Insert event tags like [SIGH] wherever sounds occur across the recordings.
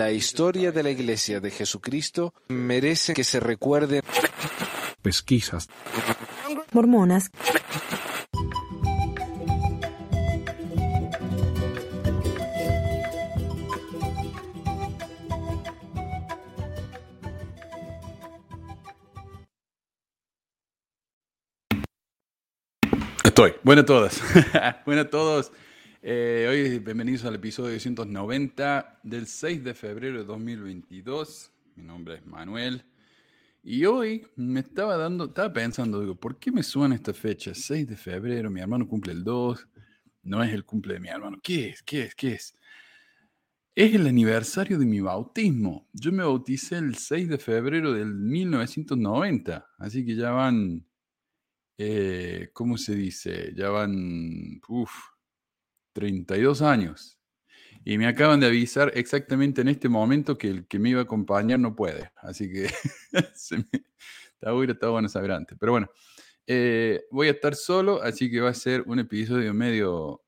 La historia de la Iglesia de Jesucristo merece que se recuerde. Pesquisas. Mormonas. Estoy. Bueno a todas. [LAUGHS] bueno a todos. Eh, hoy bienvenidos al episodio 290 del 6 de febrero de 2022. Mi nombre es Manuel. Y hoy me estaba dando, estaba pensando, digo, ¿por qué me suena esta fecha? 6 de febrero, mi hermano cumple el 2, no es el cumple de mi hermano. ¿Qué es? ¿Qué es? ¿Qué es? Es el aniversario de mi bautismo. Yo me bauticé el 6 de febrero del 1990, así que ya van, eh, ¿cómo se dice? Ya van, uff, 32 años. Y me acaban de avisar exactamente en este momento que el que me iba a acompañar no puede. Así que [LAUGHS] se me, está, bueno, está bueno saber antes. Pero bueno, eh, voy a estar solo, así que va a ser un episodio medio,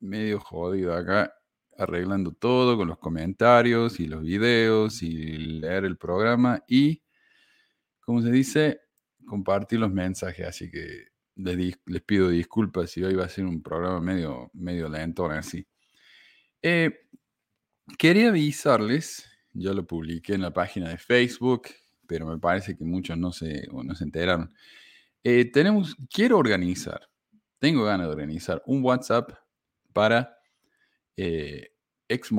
medio jodido acá, arreglando todo con los comentarios y los videos y leer el programa y, como se dice, compartir los mensajes. Así que les, pido disculpas si hoy va a ser un programa medio, medio lento, así. Eh, quería avisarles, yo lo publiqué en la página de Facebook, pero me parece que muchos no se, no se enteraron. Eh, tenemos, quiero organizar, tengo ganas de organizar un WhatsApp para eh, ex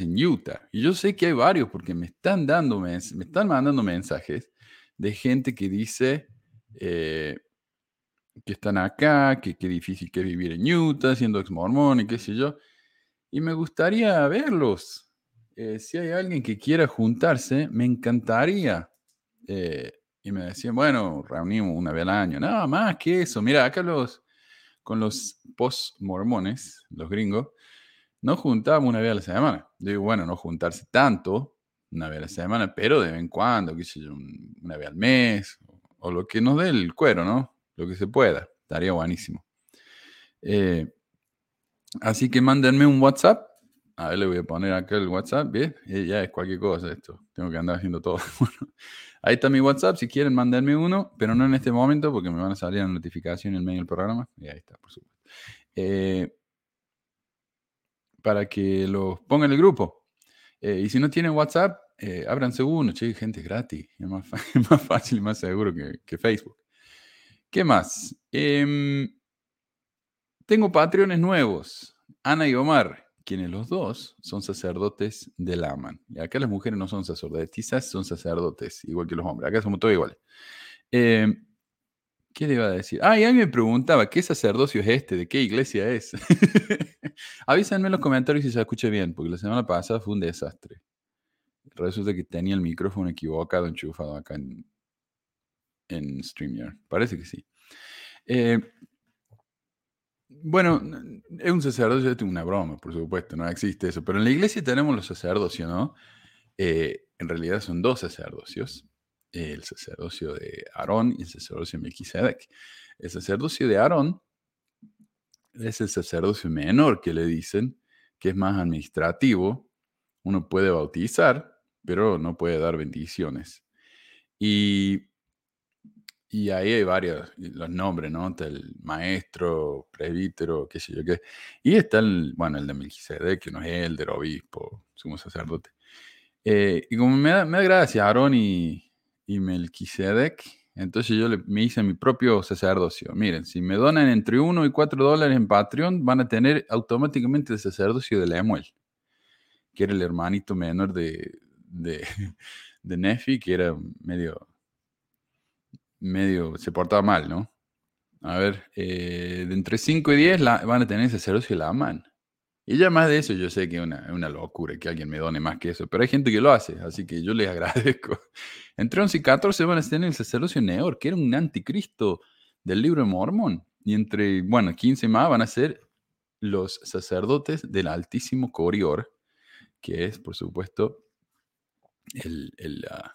en Utah. Y yo sé que hay varios porque me están dando, me están mandando mensajes de gente que dice eh, que están acá, que qué difícil que es vivir en Utah siendo ex mormón y qué sé yo y me gustaría verlos. Eh, si hay alguien que quiera juntarse, me encantaría. Eh, y me decían, bueno, reunimos una vez al año. Nada más que eso. Mira, acá los, con los post-mormones, los gringos, nos juntábamos una vez a la semana. Digo, bueno, no juntarse tanto, una vez a la semana, pero de vez en cuando, qué sé yo, una vez al mes, o, lo que nos dé el cuero, ¿no? Lo que se pueda. Estaría buenísimo. Eh, Así que mándenme un WhatsApp. A ver, le voy a poner acá el WhatsApp. Bien, ya es cualquier cosa esto. Tengo que andar haciendo todo. [LAUGHS] ahí está mi WhatsApp. Si quieren, mándenme uno, pero no en este momento porque me van a salir la notificación en medio del programa. Y ahí está, por supuesto. Eh, para que los pongan en el grupo. Eh, y si no tienen WhatsApp, eh, ábranse uno, che, gente gratis. Es más, [LAUGHS] más fácil y más seguro que Facebook. ¿Qué más? Eh, tengo patrones nuevos, Ana y Omar, quienes los dos son sacerdotes del Aman. Y acá las mujeres no son sacerdotisas, son sacerdotes, igual que los hombres. Acá somos todos iguales. Eh, ¿Qué le iba a decir? Ah, y alguien me preguntaba, ¿qué sacerdocio es este? ¿De qué iglesia es? [LAUGHS] Avísenme en los comentarios si se escucha bien, porque la semana pasada fue un desastre. Resulta que tenía el micrófono equivocado enchufado acá en, en StreamYard. Parece que sí. Eh, bueno, es un sacerdocio, es una broma, por supuesto, no existe eso. Pero en la iglesia tenemos los sacerdocios, ¿no? Eh, en realidad son dos sacerdocios: el sacerdocio de Aarón y el sacerdocio de Melquisedec. El sacerdocio de Aarón es el sacerdocio menor que le dicen, que es más administrativo. Uno puede bautizar, pero no puede dar bendiciones. Y y ahí hay varios, los nombres, ¿no? Está el maestro, presbítero, qué sé yo qué. Y está el, bueno, el de Melquisedec, que no es elder, obispo, sumo sacerdote. Eh, y como me da, me da gracia Aarón y, y Melquisedec, entonces yo le, me hice mi propio sacerdocio. Miren, si me donan entre 1 y 4 dólares en Patreon, van a tener automáticamente el sacerdocio de Lemuel, que era el hermanito menor de, de, [LAUGHS] de Nefi, que era medio medio se portaba mal, ¿no? A ver, eh, de entre 5 y 10 van a tener sacerdocio la man. Y ya más de eso, yo sé que es una, una, locura que alguien me done más que eso, pero hay gente que lo hace, así que yo les [LAUGHS] agradezco. Entre 11 y 14 van a tener el sacerdocio Neor, que era un anticristo del libro de Mormón. Y entre, bueno, 15 más van a ser los sacerdotes del Altísimo Corior, que es, por supuesto, el, el uh,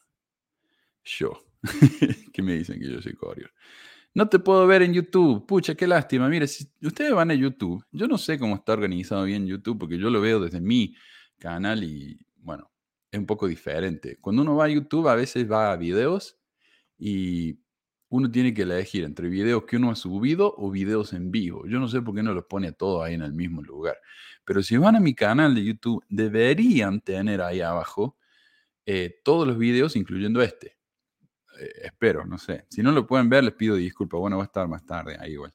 yo. [LAUGHS] que me dicen que yo soy Corior. No te puedo ver en YouTube. Pucha, qué lástima. Mire, si ustedes van a YouTube, yo no sé cómo está organizado bien YouTube porque yo lo veo desde mi canal y, bueno, es un poco diferente. Cuando uno va a YouTube, a veces va a videos y uno tiene que elegir entre videos que uno ha subido o videos en vivo. Yo no sé por qué no los pone todos ahí en el mismo lugar. Pero si van a mi canal de YouTube, deberían tener ahí abajo eh, todos los videos, incluyendo este. Eh, espero, no sé. Si no lo pueden ver, les pido disculpas. Bueno, va a estar más tarde ahí igual.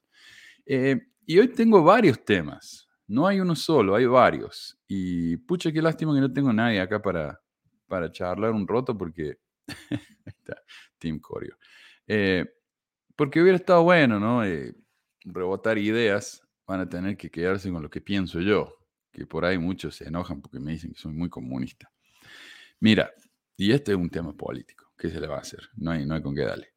Eh, y hoy tengo varios temas. No hay uno solo, hay varios. Y pucha, qué lástima que no tengo nadie acá para, para charlar un roto porque... [LAUGHS] está, Team Corio. Eh, porque hubiera estado bueno, ¿no? rebotar ideas. Van a tener que quedarse con lo que pienso yo. Que por ahí muchos se enojan porque me dicen que soy muy comunista. Mira, y este es un tema político. ¿Qué se le va a hacer? No hay, no hay con qué darle.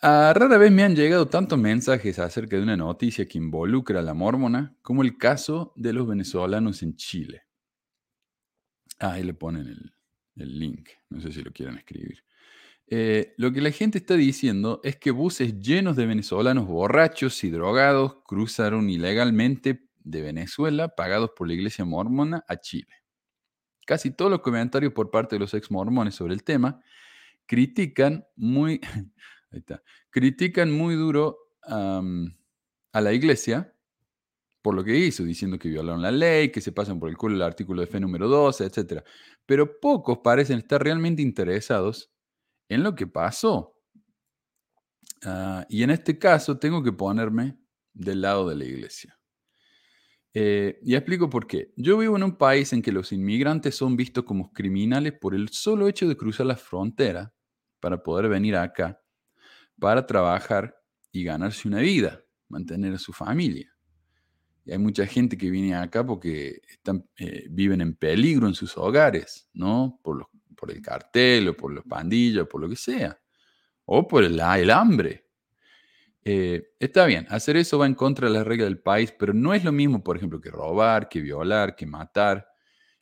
A rara vez me han llegado tantos mensajes acerca de una noticia que involucra a la mormona como el caso de los venezolanos en Chile. Ah, ahí le ponen el, link, no sé si lo quieren escribir. Eh, lo que la gente está diciendo es que buses llenos de venezolanos borrachos y drogados cruzaron ilegalmente de Venezuela, pagados por la iglesia mormona, a Chile. Casi todos los comentarios por parte de los ex mormones sobre el tema critican muy. [LAUGHS] Critican muy duro a la iglesia por lo que hizo, diciendo que violaron la ley, que se pasan por el culo el artículo de fe número 12, etc. Pero pocos parecen estar realmente interesados en lo que pasó. Ah, y en este caso tengo que ponerme del lado de la iglesia. Eh, y explico por qué. Yo vivo en un país en que los inmigrantes son vistos como criminales por el solo hecho de cruzar la frontera para poder venir acá para trabajar y ganarse una vida, mantener a su familia. Y hay mucha gente que viene acá porque están, eh, viven en peligro en sus hogares, ¿no? Por, el cartel o por los pandillas, por lo que sea. O por el hambre. Eh, está bien, hacer eso va en contra de las reglas del país, pero no es lo mismo, por ejemplo, que robar, que violar, que matar.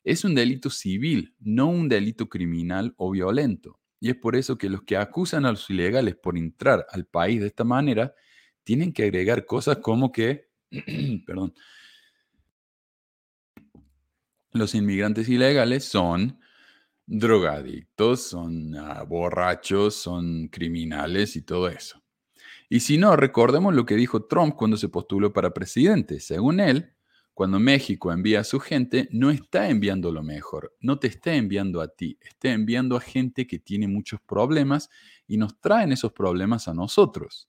Es un delito civil, no un delito criminal o violento. Y es por eso que los que acusan a los ilegales por entrar al país de esta manera tienen que agregar cosas como que, [CLEARS THROAT] perdón, los inmigrantes ilegales son drogadictos, son ah, borrachos, son criminales y todo eso. Y si no, recordemos lo que dijo Trump cuando se postuló para presidente. Según él, cuando México envía a su gente, no está enviando lo mejor, no te está enviando a ti, está enviando a gente que tiene muchos problemas y nos traen esos problemas a nosotros.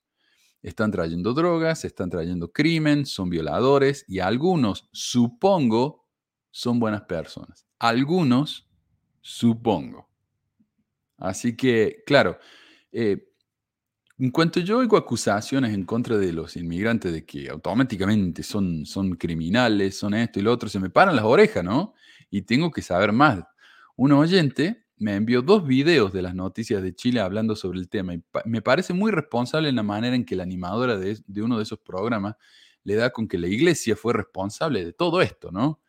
Están trayendo drogas, están trayendo crimen, son violadores y algunos, supongo, son buenas personas. Algunos, supongo. Así que, claro, eh, en cuanto yo oigo acusaciones en contra de los inmigrantes de que automáticamente son, son criminales, son esto y lo otro, se me paran las orejas, ¿no? Y tengo que saber más. Un oyente me envió dos videos de las noticias de Chile hablando sobre el tema y me parece muy responsable en la manera en que la animadora de, de uno de esos programas le da con que la iglesia fue responsable de todo esto, ¿no?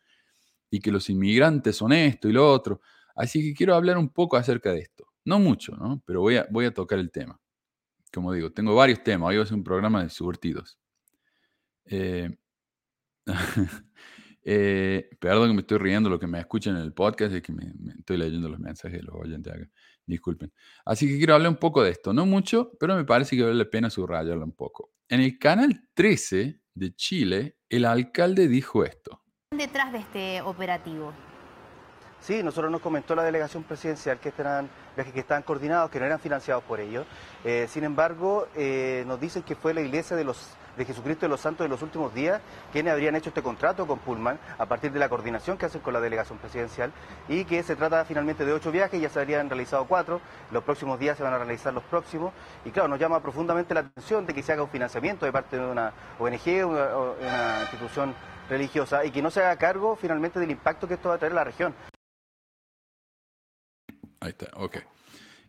Y que los inmigrantes son esto y lo otro. Así que quiero hablar un poco acerca de esto. No mucho, ¿no? Pero voy a, voy a tocar el tema como digo, tengo varios temas. Hoy va a ser un programa de surtidos. Eh, [LAUGHS] eh, perdón que me estoy riendo lo que me escuchan en el podcast, es que me, estoy leyendo los mensajes de los oyentes acá. Disculpen. Así que quiero hablar un poco de esto. No mucho, pero me parece que vale la pena subrayarlo un poco. En el canal 13 de Chile, el alcalde dijo esto. Detrás de este operativo. Sí, nosotros nos comentó la delegación presidencial que eran viajes que estaban coordinados, que no eran financiados por ellos. Eh, sin embargo, eh, nos dicen que fue la iglesia de los de Jesucristo de los Santos de los últimos días quienes habrían hecho este contrato con Pullman a partir de la coordinación que hacen con la delegación presidencial y que se trata finalmente de ocho viajes, ya se habrían realizado cuatro, los próximos días se van a realizar los próximos y claro, nos llama profundamente la atención de que se haga un financiamiento de parte de una ONG, una, una institución religiosa y que no se haga cargo finalmente del impacto que esto va a traer a la región. Ahí está, ok.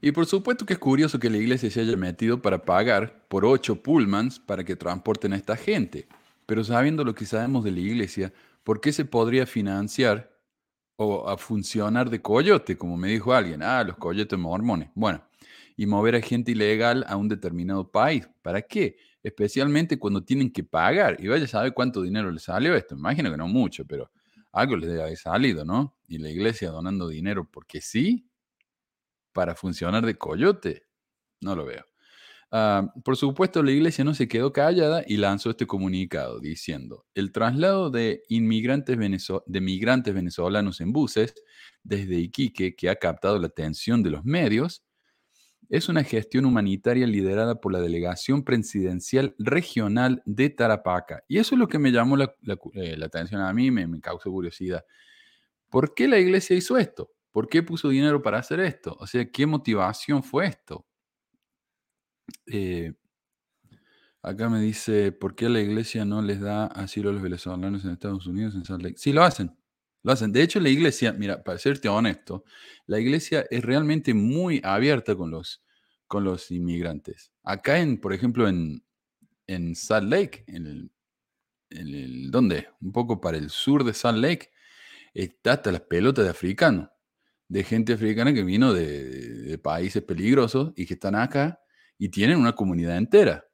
Y por supuesto que es curioso que la iglesia se haya metido para pagar por ocho pullmans para que transporten a esta gente. Pero sabiendo lo que sabemos de la iglesia, ¿por qué se podría financiar o a funcionar de coyote, como me dijo alguien? Ah, los coyotes mormones. Bueno, y mover a gente ilegal a un determinado país. ¿Para qué? Especialmente cuando tienen que pagar. Y vaya a saber cuánto dinero le salió esto. Imagino que no mucho, pero algo les debe haber salido, ¿no? Y la iglesia donando dinero porque sí, para funcionar de coyote, no lo veo. Ah, por supuesto, la iglesia no se quedó callada y lanzó este comunicado diciendo, el traslado de inmigrantes de migrantes venezolanos en buses desde Iquique, que ha captado la atención de los medios, es una gestión humanitaria liderada por la Delegación Presidencial Regional de Tarapaca. Y eso es lo que me llamó la, eh, atención a mí, me, me causó curiosidad. ¿Por qué la iglesia hizo esto? ¿Por qué puso dinero para hacer esto? O sea, ¿qué motivación fue esto? Eh, acá me dice, ¿por qué la iglesia no les da asilo a los venezolanos en Estados Unidos, en Salt Lake? Sí, lo hacen. Lo hacen. De hecho, la iglesia, mira, para serte honesto, la iglesia es realmente muy abierta con los, con los inmigrantes. Acá, en, por ejemplo, en, en Salt Lake, en el, ¿dónde? Un poco para el sur de Salt Lake, está hasta las pelotas de africanos, de gente africana que vino de, de países peligrosos y que están acá y tienen una comunidad entera.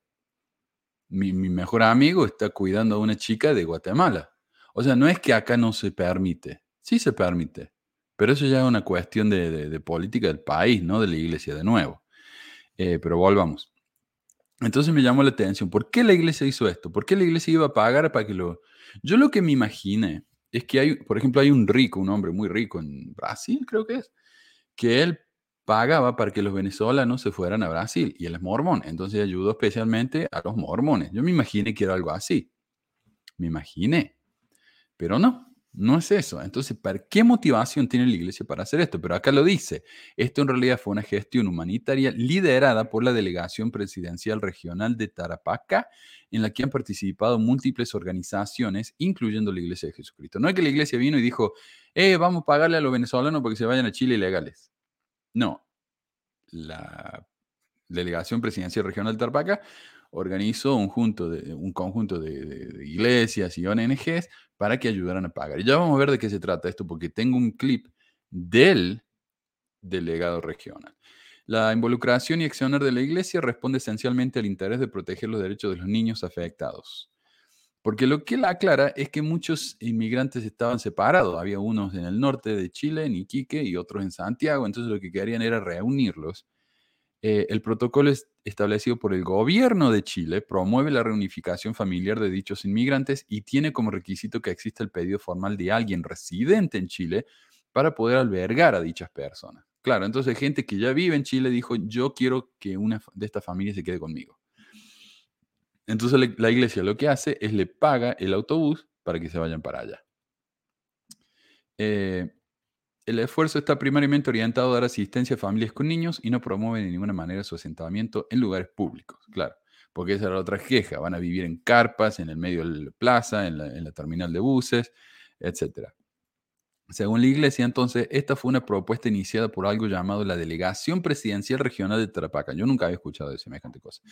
Mi, mejor amigo está cuidando a una chica de Guatemala. O sea, no es que acá no se permite, sí se permite, pero eso ya es una cuestión de, política del país, no de la iglesia de nuevo. Eh, pero volvamos. Entonces me llamó la atención, ¿por qué la iglesia hizo esto? ¿Por qué la iglesia iba a pagar para que lo... Yo lo que me imaginé es que hay, por ejemplo, hay un rico, un hombre muy rico en Brasil, creo que es, que él pagaba para que los venezolanos se fueran a Brasil y él es mormón, entonces ayudó especialmente a los mormones. Yo me imaginé que era algo así, me imaginé, pero no, no es eso. Entonces, ¿para qué motivación tiene la iglesia para hacer esto? Pero acá lo dice, esto en realidad fue una gestión humanitaria liderada por la Delegación Presidencial Regional de Tarapaca, en la que han participado múltiples organizaciones, incluyendo la Iglesia de Jesucristo. No es que la iglesia vino y dijo, eh, vamos a pagarle a los venezolanos porque se vayan a Chile ilegales. No, la Delegación Presidencial Regional de Tarpaca organizó un, un conjunto de, iglesias y ONGs para que ayudaran a pagar. Y ya vamos a ver de qué se trata esto, porque tengo un clip del delegado regional. La involucración y accionar de la iglesia responde esencialmente al interés de proteger los derechos de los niños afectados. Porque lo que él aclara es que muchos inmigrantes estaban separados. Había unos en el norte de Chile, en Iquique, y otros en Santiago. Entonces lo que querían era reunirlos. Eh, el protocolo establecido por el gobierno de Chile promueve la reunificación familiar de dichos inmigrantes y tiene como requisito que exista el pedido formal de alguien residente en Chile para poder albergar a dichas personas. Claro, entonces gente que ya vive en Chile dijo, yo quiero que una de estas familias se quede conmigo. Entonces la iglesia lo que hace es le paga el autobús para que se vayan para allá. Eh, el esfuerzo está primariamente orientado a dar asistencia a familias con niños y no promueve de ninguna manera su asentamiento en lugares públicos, claro, porque esa era otra queja, van a vivir en carpas, en el medio de la plaza, en la, terminal de buses, etc. Según la iglesia, entonces, esta fue una propuesta iniciada por algo llamado la Delegación Presidencial Regional de Tarapaca. Yo nunca había escuchado de semejante cosa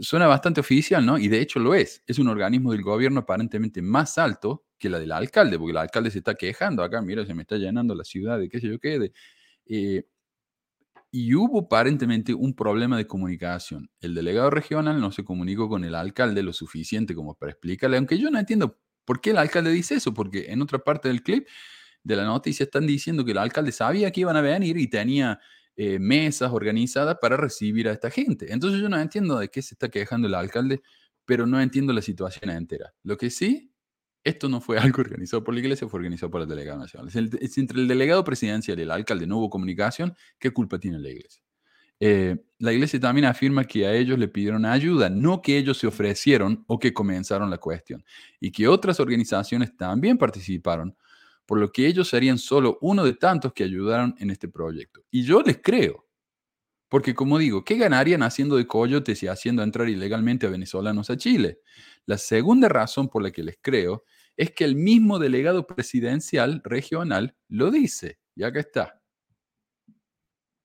suena bastante oficial, ¿no? Y de hecho lo es. Es un organismo del gobierno aparentemente más alto que la del alcalde, porque el alcalde se está quejando acá, mira, se me está llenando la ciudad de qué sé yo qué. Eh, y hubo aparentemente un problema de comunicación. El delegado regional no se comunicó con el alcalde lo suficiente como para explicarle, aunque yo no entiendo por qué el alcalde dice eso, porque en otra parte del clip de la noticia están diciendo que el alcalde sabía que iban a venir y tenía eh, mesas organizadas para recibir a esta gente. Entonces yo no entiendo de qué se está quejando el alcalde, pero no entiendo la situación entera. Lo que sí, esto no fue [LAUGHS] algo organizado por la iglesia, fue organizado por el delegado nacional. Es, entre el delegado presidencial y el alcalde no hubo comunicación, ¿qué culpa tiene la iglesia? Eh, la iglesia también afirma que a ellos le pidieron ayuda, no que ellos se ofrecieron o que comenzaron la cuestión, y que otras organizaciones también participaron por lo que ellos serían solo uno de tantos que ayudaron en este proyecto. Y yo les creo, porque como digo, ¿qué ganarían haciendo de coyotes y haciendo entrar ilegalmente a venezolanos a Chile? La segunda razón por la que les creo es que el mismo delegado presidencial regional lo dice, y acá está.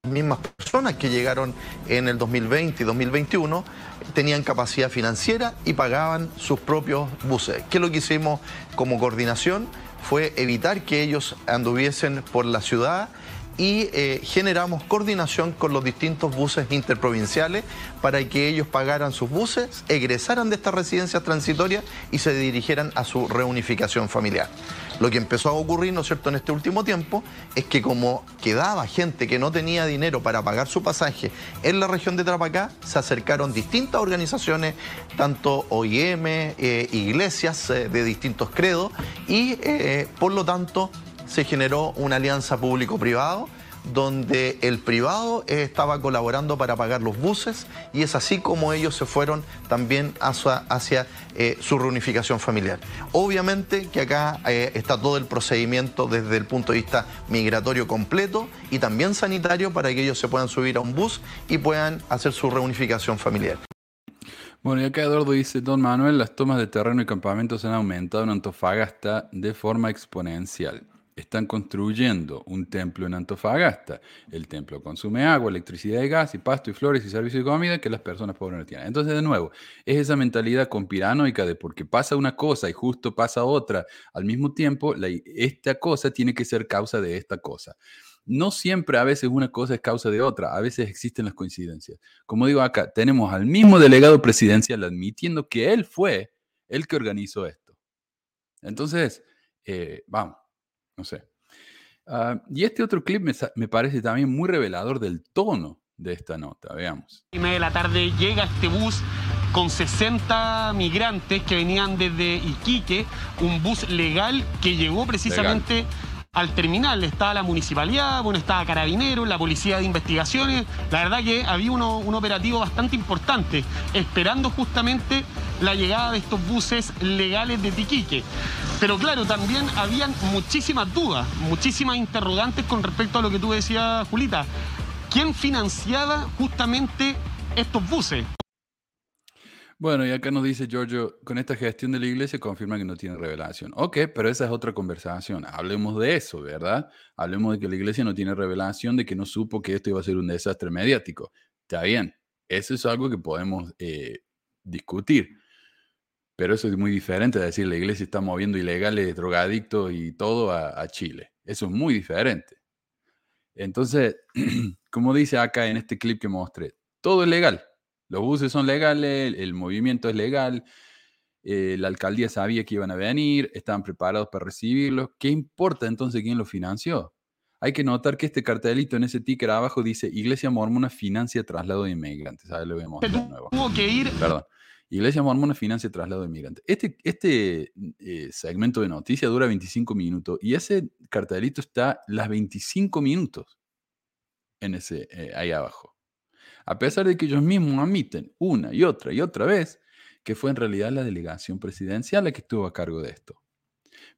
Las mismas personas que llegaron en el 2020 y 2021 tenían capacidad financiera y pagaban sus propios buses. ¿Qué lo que hicimos como coordinación? fue evitar que ellos anduviesen por la ciudad y eh, generamos coordinación con los distintos buses interprovinciales para que ellos pagaran sus buses, egresaran de estas residencias transitorias y se dirigieran a su reunificación familiar. Lo que empezó a ocurrir, ¿no es cierto?, en este último tiempo, es que como quedaba gente que no tenía dinero para pagar su pasaje en la región de Trapacá, se acercaron distintas organizaciones, tanto OIM, eh, iglesias eh, de distintos credos, y por lo tanto se generó una alianza público-privado donde el privado estaba colaborando para pagar los buses y es así como ellos se fueron también hacia, eh, su reunificación familiar. Obviamente que acá eh, está todo el procedimiento desde el punto de vista migratorio completo y también sanitario para que ellos se puedan subir a un bus y puedan hacer su reunificación familiar. Bueno, y acá Eduardo dice, don Manuel, las tomas de terreno y campamentos han aumentado en Antofagasta de forma exponencial están construyendo un templo en Antofagasta. El templo consume agua, electricidad y gas, y pasto y flores y servicio de comida que las personas pobres no tienen. Entonces, de nuevo, es esa mentalidad conspiranoica de porque pasa una cosa y justo pasa otra al mismo tiempo, esta cosa tiene que ser causa de esta cosa. No siempre a veces una cosa es causa de otra, a veces existen las coincidencias. Como digo acá, tenemos al mismo delegado presidencial admitiendo que él fue el que organizó esto. Entonces, eh, vamos no sé. Ah, y este otro clip me, parece también muy revelador del tono de esta nota. Veamos. Y media de la tarde llega este bus con 60 migrantes que venían desde Iquique, un bus legal que llegó precisamente al terminal. Estaba la municipalidad, bueno, estaba Carabineros, la Policía de Investigaciones. La verdad que había uno, un operativo bastante importante, esperando justamente la llegada de estos buses legales de Tiquique. Pero claro, también habían muchísimas dudas, muchísimas interrogantes con respecto a lo que tú decías, Julita. ¿Quién financiaba justamente estos buses? Bueno, y acá nos dice Giorgio, con esta gestión de la iglesia confirma que no tiene revelación. Ok, pero esa es otra conversación. Hablemos de eso, ¿verdad? Hablemos de que la iglesia no tiene revelación, de que no supo que esto iba a ser un desastre mediático. Está bien, eso es algo que podemos eh, discutir. Pero eso es muy diferente de decir la iglesia está moviendo ilegales, drogadictos y todo a, Chile. Eso es muy diferente. Entonces, [CLEARS THROAT] como dice acá en este clip que mostré, todo es legal. Los buses son legales, el, movimiento es legal, eh, la alcaldía sabía que iban a venir, estaban preparados para recibirlos. ¿Qué importa entonces quién lo financió? Hay que notar que este cartelito en ese ticker abajo dice Iglesia Mormona financia traslado de inmigrantes. A ver, lo vemos de nuevo. Tuvo que ir. Perdón. Iglesia Mormona financia traslado de inmigrantes. Este, este eh, segmento de noticias dura 25 minutos y ese cartelito está las 25 minutos en ese, eh, ahí abajo. A pesar de que ellos mismos admiten una y otra y otra vez que fue en realidad la delegación presidencial la que estuvo a cargo de esto.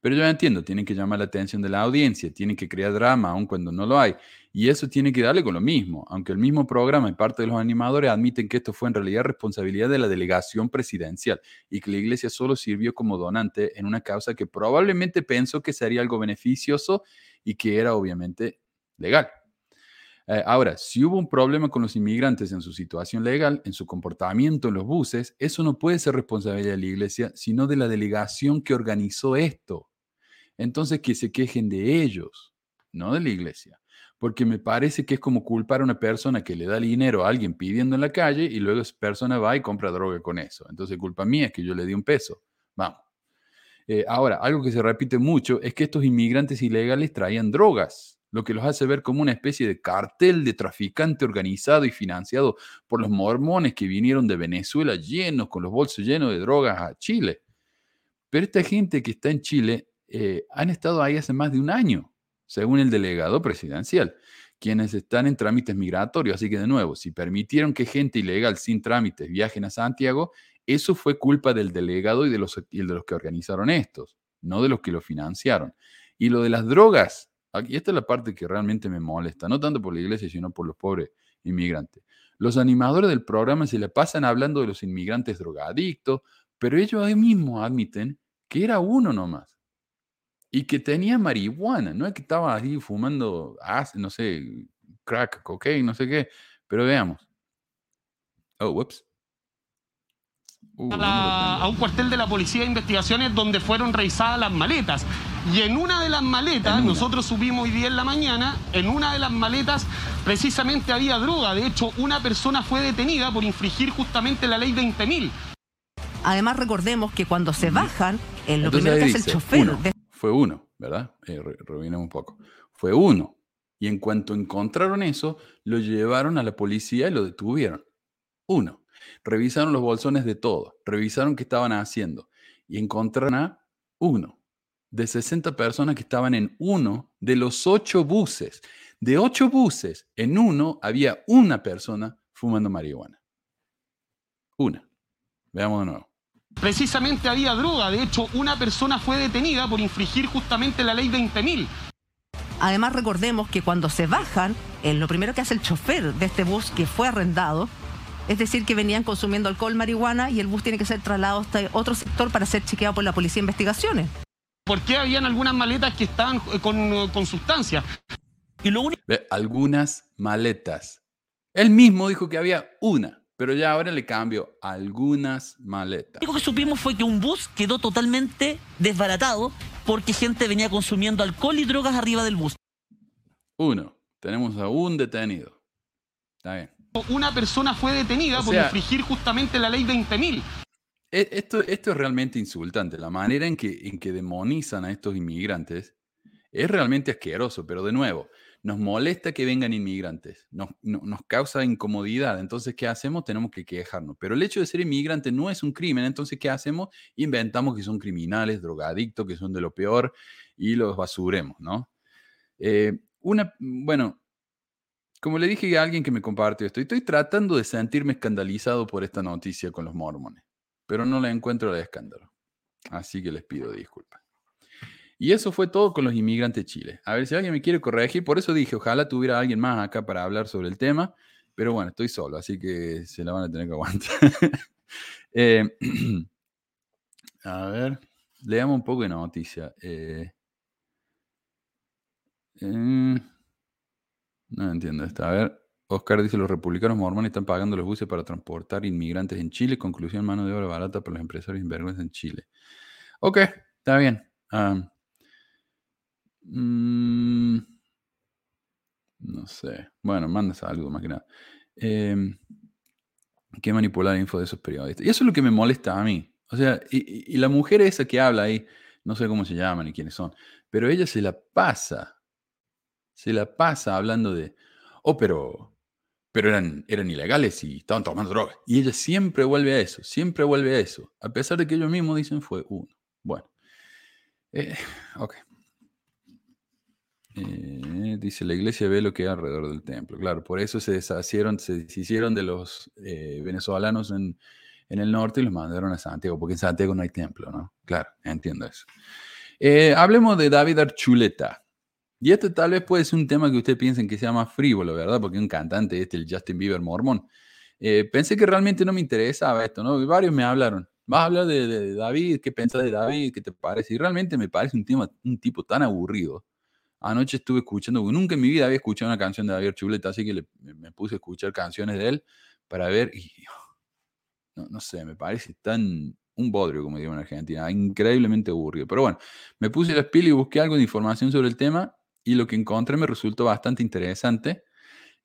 Pero yo entiendo, tienen que llamar la atención de la audiencia, tienen que crear drama aun cuando no lo hay. Y eso tiene que darle con lo mismo, aunque el mismo programa y parte de los animadores admiten que esto fue en realidad responsabilidad de la delegación presidencial y que la iglesia solo sirvió como donante en una causa que probablemente pensó que sería algo beneficioso y que era obviamente legal. Eh, ahora, si hubo un problema con los inmigrantes en su situación legal, en su comportamiento en los buses, eso no puede ser responsabilidad de la iglesia, sino de la delegación que organizó esto entonces que se quejen de ellos, no de la iglesia. Porque me parece que es como culpar a una persona que le da dinero a alguien pidiendo en la calle y luego esa persona va y compra droga con eso. Entonces culpa mía es que yo le di un peso. Vamos. Eh, ahora, algo que se repite mucho es que estos inmigrantes ilegales traían drogas, lo que los hace ver como una especie de cartel de traficante organizado y financiado por los mormones que vinieron de Venezuela llenos, con los bolsos llenos de drogas a Chile. Pero esta gente que está en Chile eh, han estado ahí hace más de un año, según el delegado presidencial, quienes están en trámites migratorios. Así que, de nuevo, si permitieron que gente ilegal sin trámites viajen a Santiago, eso fue culpa del delegado y de los, y de los que organizaron estos, no de los que lo financiaron. Y lo de las drogas, y esta es la parte que realmente me molesta, no tanto por la iglesia, sino por los pobres inmigrantes. Los animadores del programa se le pasan hablando de los inmigrantes drogadictos, pero ellos ahí mismos admiten que era uno nomás y que tenía marihuana, no es que estaba ahí fumando, no sé, crack, cocaine, no sé qué, pero veamos. Oh, whoops. Uh, a, un cuartel de la Policía de Investigaciones donde fueron revisadas las maletas. Y en una de las maletas, nosotros subimos hoy día en la mañana, en una de las maletas precisamente había droga. De hecho, una persona fue detenida por infringir justamente la ley 20.000. Además, recordemos que cuando se bajan, en lo primero que hace el chofer fue uno. ¿verdad? Eh, un poco. Fue uno. Y en cuanto encontraron eso, lo llevaron a la policía y lo detuvieron. Uno. Revisaron los bolsones de todo. Revisaron qué estaban haciendo. Y encontraron a uno. De 60 personas que estaban en uno de los ocho buses. De ocho buses, en uno había una persona fumando marihuana. Una. Veamos de nuevo. Precisamente había droga. De hecho, una persona fue detenida por infringir justamente la ley 20.000. Además, recordemos que cuando se bajan, lo primero que hace el chofer de este bus que fue arrendado, es decir, que venían consumiendo alcohol, marihuana y el bus tiene que ser trasladado hasta otro sector para ser chequeado por la policía de investigaciones. ¿Por qué habían algunas maletas que estaban con, con sustancias? Y lo único... Algunas maletas. Él mismo dijo que había una. Pero ya ahora le cambio algunas maletas. Lo único que supimos fue que un bus quedó totalmente desbaratado porque gente venía consumiendo alcohol y drogas arriba del bus. Uno, tenemos a un detenido. Está bien. Una persona fue detenida por infringir justamente la ley 20.000. E, esto, esto es realmente insultante. La manera en que, en que demonizan a estos inmigrantes es realmente asqueroso, pero de nuevo, nos molesta que vengan inmigrantes, nos, nos, causa incomodidad, entonces, ¿qué hacemos? Tenemos que quejarnos. Pero el hecho de ser inmigrante no es un crimen, entonces, ¿qué hacemos? Inventamos que son criminales, drogadictos, que son de lo peor y los basuremos, ¿no? Eh, una, bueno, como le dije a alguien que me compartió esto, estoy tratando de sentirme escandalizado por esta noticia con los mormones, pero no le encuentro de escándalo. Así que les pido disculpas. Y eso fue todo con los inmigrantes de Chile. A ver si alguien me quiere corregir, por eso dije, ojalá tuviera alguien más acá para hablar sobre el tema, pero bueno, estoy solo, así que se la van a tener que aguantar. [LAUGHS] Eh, [CLEARS THROAT] a ver, leamos un poco de noticia. Eh, eh, no entiendo esto. A ver, Oscar dice, los republicanos mormones están pagando los buses para transportar inmigrantes en Chile. Conclusión, mano de obra barata para los empresarios invergüenza en Chile. Ok, está bien. Mm, no sé. Bueno, manda algo más que nada. Eh, que manipular info de esos periodistas. Y eso es lo que me molesta a mí. O sea, y, la mujer esa que habla ahí, no sé cómo se llaman ni quiénes son, pero ella se la pasa, se la pasa hablando de, oh, pero, pero eran, eran ilegales y estaban tomando drogas. Y ella siempre vuelve a eso, siempre vuelve a eso, a pesar de que ellos mismos dicen fue uno. Bueno, eh, ok. Eh, dice, la iglesia ve lo que hay alrededor del templo. Claro, por eso se deshacieron, se deshicieron de los eh, venezolanos en, el norte y los mandaron a Santiago, porque en Santiago no hay templo, ¿no? Claro, entiendo eso. Eh, hablemos de David Archuleta. Y este tal vez puede ser un tema que ustedes piensen que sea más frívolo, ¿verdad? Porque un cantante, este, el Justin Bieber mormón. pensé que realmente no me interesaba esto, ¿no? Varios me hablaron. Vas a hablar de, David, ¿qué piensas de David? ¿Qué te parece? Y realmente me parece un, tema, un tipo tan aburrido Anoche estuve escuchando, nunca en mi vida había escuchado una canción de David Chuleta, así que me puse a escuchar canciones de él para ver y no, sé, me parece tan un bodrio, como digo en Argentina, increíblemente aburrido. Pero bueno, me puse las pilas y busqué algo de información sobre el tema y lo que encontré me resultó bastante interesante.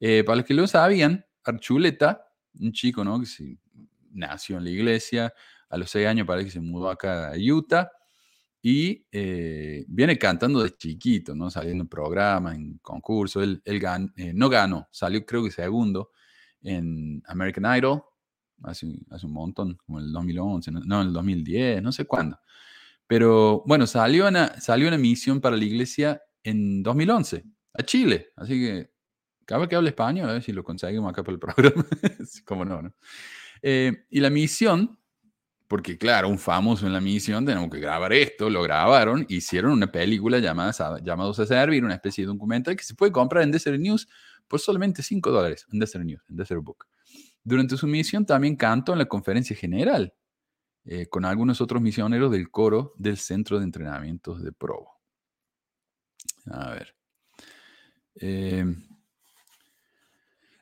Eh, para los que lo sabían, Archuleta, un chico ¿no? que nació en la iglesia, a los seis años parece que se mudó acá a Utah, y eh, viene cantando de chiquito, ¿no? Saliendo en programas, en concursos. Él, eh, no ganó, salió creo que segundo en American Idol hace, hace un montón, como en el 2011, no, en el 2010, no sé cuándo. Pero bueno, salió una, salió una misión para la iglesia en 2011, a Chile. Así que cada que hable español, a ver si lo conseguimos acá para el [LAUGHS] programa. Como no, ¿no? Eh, y la misión porque claro, un famoso en la misión, tenemos que grabar esto, lo grabaron, hicieron una película llamada Llamados a Servir, una especie de documental que se puede comprar en Desert News por solamente 5 dólares, en Desert News, en Desert Book. Durante su misión también cantó en la conferencia general eh, con algunos otros misioneros del coro del Centro de Entrenamientos de Provo. A ver. Eh,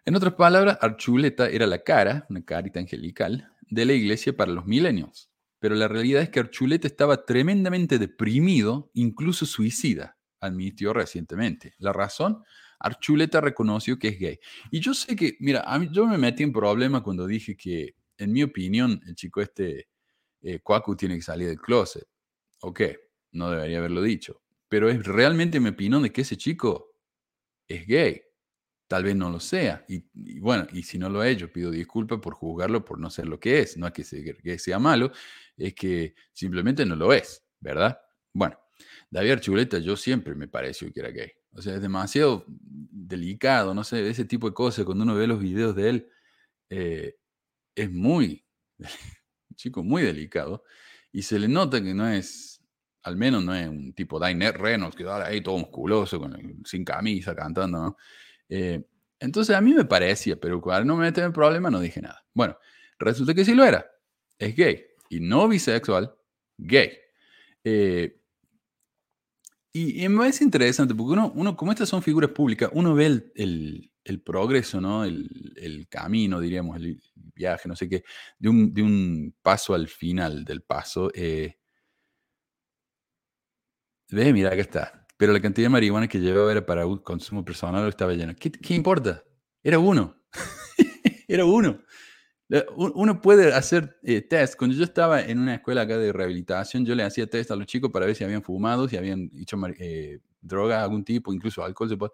en otras palabras, Archuleta era la cara, una carita angelical, de la iglesia para los milenios. Pero la realidad es que Archuleta estaba tremendamente deprimido, incluso suicida, admitió recientemente. La razón, Archuleta reconoció que es gay. Y yo sé que, mira, yo me metí en problema cuando dije que, en mi opinión, el chico este, eh, tiene que salir del closet. Ok, no debería haberlo dicho. pero es realmente mi opinión de que ese chico es gay. Tal vez no lo sea. Y, bueno, y si no lo es, yo pido disculpas por juzgarlo por no ser lo que es. No es que sea, que sea malo, es que simplemente no lo es, ¿verdad? Bueno, David Archuleta yo siempre me pareció que era gay. O sea, es demasiado delicado, no sé, ese tipo de cosas. Cuando uno ve los videos de él, eh, es muy, un [LAUGHS] chico muy delicado. Y se le nota que no es, al menos no es un tipo Diner Reynolds, que va ahí todo musculoso, con, sin camisa, cantando, ¿no? Eh, entonces a mí me parecía, pero cuando no me meten en problema no dije nada. Bueno, resulta que sí lo era. Es gay. Y no bisexual, gay. Eh, y, y, me parece interesante porque uno, uno, como estas son figuras públicas, uno ve el, progreso, ¿no? El, camino, diríamos, el viaje, no sé qué, de un, de un paso al final del paso. Eh, ve, mira, acá está. Pero la cantidad de marihuana que llevaba era para consumo personal estaba llena. ¿Qué, qué importa? Era uno. [LAUGHS] era uno. Uno puede hacer eh, test. Cuando yo estaba en una escuela acá de rehabilitación, yo le hacía test a los chicos para ver si habían fumado, si habían hecho eh, droga algún tipo, incluso alcohol.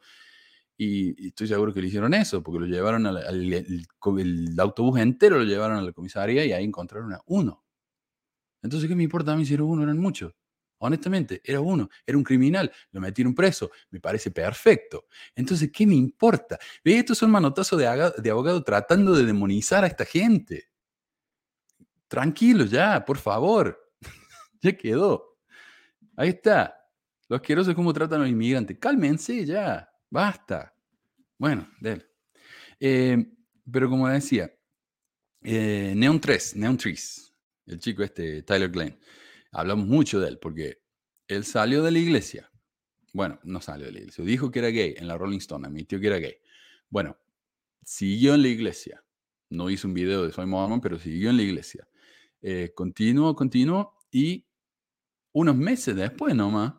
Y, y, estoy seguro que le hicieron eso, porque lo llevaron al, al el, el, autobús entero, lo llevaron a la comisaría y ahí encontraron a uno. Entonces, ¿qué me importa a mí si era uno? Eran muchos. Honestamente, era uno, era un criminal, lo metieron preso, me parece perfecto. Entonces, ¿qué me importa? Ve, estos son manotazos de, de abogado tratando de demonizar a esta gente. Tranquilo ya, por favor. [LAUGHS] ya quedó. Ahí está. Lo asqueroso es cómo tratan a los inmigrantes. Cálmense ya, basta. Bueno, de él. Eh, pero como decía, eh, Neon 3, Neon 3, el chico este, Tyler Glenn hablamos mucho de él porque él salió de la iglesia. Bueno, no salió de la iglesia. Dijo que era gay en la Rolling Stone, admitió que era gay. Bueno, siguió en la iglesia. No hizo un video de Soy Mormon, pero siguió en la iglesia. Eh, continuó, continuó y unos meses después nomás,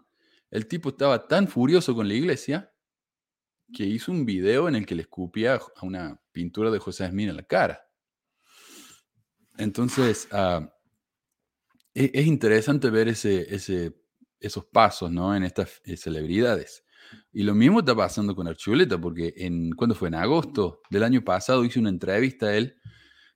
el tipo estaba tan furioso con la iglesia que hizo un video en el que le escupía a una pintura de José Smith en la cara. Entonces, uh, es, es interesante ver esos pasos ¿no? en estas eh, celebridades. Y lo mismo está pasando con Archuleta, porque en, ¿cuándo fue? En agosto del año pasado hice una entrevista a él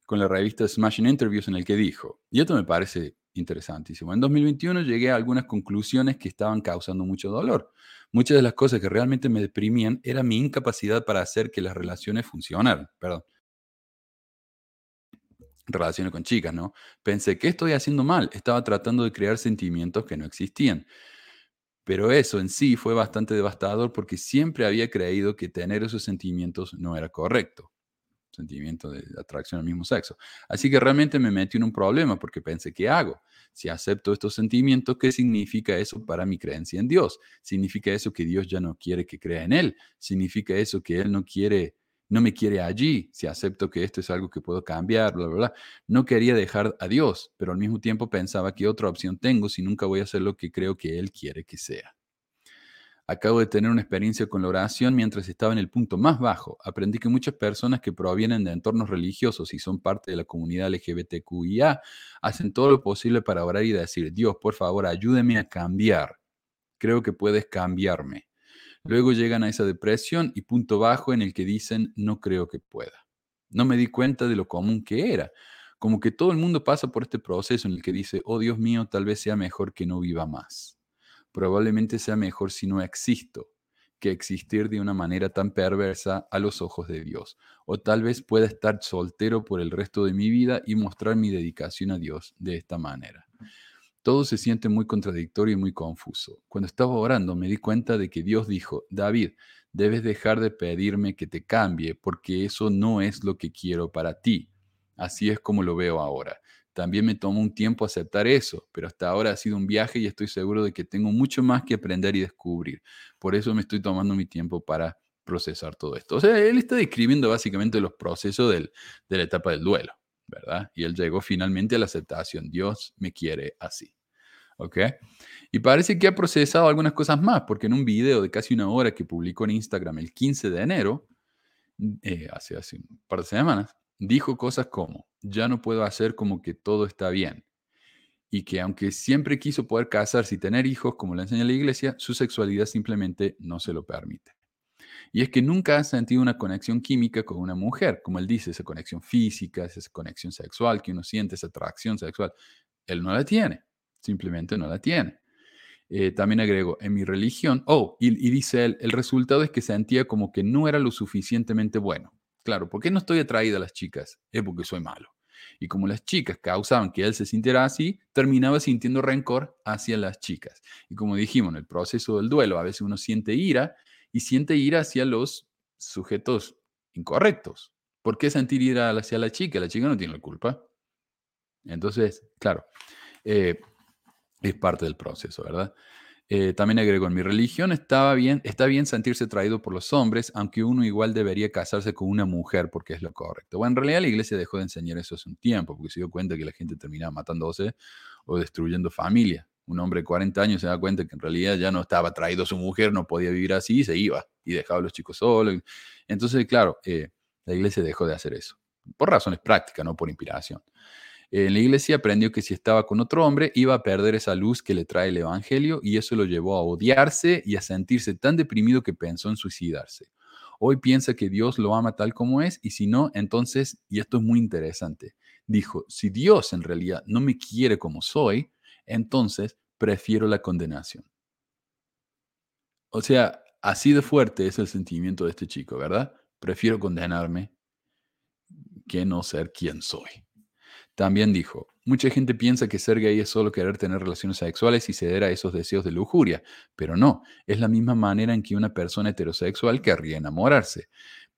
con la revista Smashing Interviews en el que dijo, y esto me parece interesantísimo, en 2021 llegué a algunas conclusiones que estaban causando mucho dolor. Muchas de las cosas que realmente me deprimían era mi incapacidad para hacer que las relaciones funcionaran. Perdón relaciones con chicas, ¿no? Pensé, ¿qué estoy haciendo mal? Estaba tratando de crear sentimientos que no existían. Pero eso en sí fue bastante devastador porque siempre había creído que tener esos sentimientos no era correcto. Sentimiento de atracción al mismo sexo. Así que realmente me metí en un problema porque pensé, ¿qué hago? Si acepto estos sentimientos, ¿qué significa eso para mi creencia en Dios? ¿Significa eso que Dios ya no quiere que crea en Él? ¿Significa eso que Él no quiere no me quiere allí, si acepto que esto es algo que puedo cambiar, bla, bla, bla. No quería dejar a Dios, pero al mismo tiempo pensaba que otra opción tengo si nunca voy a hacer lo que creo que Él quiere que sea. Acabo de tener una experiencia con la oración mientras estaba en el punto más bajo. Aprendí que muchas personas que provienen de entornos religiosos y son parte de la comunidad LGBTQIA hacen todo lo posible para orar y decir, Dios, por favor, ayúdeme a cambiar. Creo que puedes cambiarme. Luego llegan a esa depresión y punto bajo en el que dicen, no creo que pueda. No me di cuenta de lo común que era. Como que todo el mundo pasa por este proceso en el que dice, oh Dios mío, tal vez sea mejor que no viva más. Probablemente sea mejor si no existo que existir de una manera tan perversa a los ojos de Dios. O tal vez pueda estar soltero por el resto de mi vida y mostrar mi dedicación a Dios de esta manera. Todo se siente muy contradictorio y muy confuso. Cuando estaba orando me di cuenta de que Dios dijo, David, debes dejar de pedirme que te cambie porque eso no es lo que quiero para ti. Así es como lo veo ahora. También me tomó un tiempo aceptar eso, pero hasta ahora ha sido un viaje y estoy seguro de que tengo mucho más que aprender y descubrir. Por eso me estoy tomando mi tiempo para procesar todo esto. O sea, él está describiendo básicamente los procesos del, de la etapa del duelo. ¿verdad? Y él llegó finalmente a la aceptación. Dios me quiere así. ¿Ok? Y parece que ha procesado algunas cosas más, porque en un video de casi una hora que publicó en Instagram el 15 de enero, eh, hace, hace un par de semanas, dijo cosas como, ya no puedo hacer como que todo está bien. y que aunque siempre quiso poder casarse y tener hijos, como le enseña la iglesia, su sexualidad simplemente no se lo permite. Y es que nunca ha sentido una conexión química con una mujer, como él dice, esa conexión física, esa conexión sexual que uno siente, esa atracción sexual. Él no la tiene, simplemente no la tiene. Eh, también agrego, en mi religión, oh, y, dice él, el resultado es que sentía como que no era lo suficientemente bueno. Claro, ¿por qué no estoy atraída a las chicas? Es porque soy malo. Y como las chicas causaban que él se sintiera así, terminaba sintiendo rencor hacia las chicas. Y como dijimos, en el proceso del duelo, a veces uno siente ira y siente ira hacia los sujetos incorrectos. ¿Por qué sentir ira hacia la chica? La chica no tiene la culpa. Entonces, claro, eh, es parte del proceso, ¿verdad? Eh, también agrego, en mi religión estaba bien, está bien sentirse traído por los hombres, aunque uno igual debería casarse con una mujer porque es lo correcto. Bueno, en realidad la iglesia dejó de enseñar eso hace un tiempo, porque se dio cuenta que la gente terminaba matándose o destruyendo familia. Un hombre de 40 años se da cuenta que en realidad ya no estaba traído a su mujer, no podía vivir así y se iba y dejaba a los chicos solos. Entonces, claro, eh, la iglesia dejó de hacer eso, por razones prácticas, no por inspiración. En la iglesia aprendió que si estaba con otro hombre iba a perder esa luz que le trae el Evangelio y eso lo llevó a odiarse y a sentirse tan deprimido que pensó en suicidarse. Hoy piensa que Dios lo ama tal como es y si no, entonces, y esto es muy interesante, dijo, si Dios en realidad no me quiere como soy, entonces prefiero la condenación. O sea, así de fuerte es el sentimiento de este chico, ¿verdad? Prefiero condenarme que no ser quien soy. También dijo, mucha gente piensa que ser gay es solo querer tener relaciones sexuales y ceder a esos deseos de lujuria, pero no, es la misma manera en que una persona heterosexual querría enamorarse.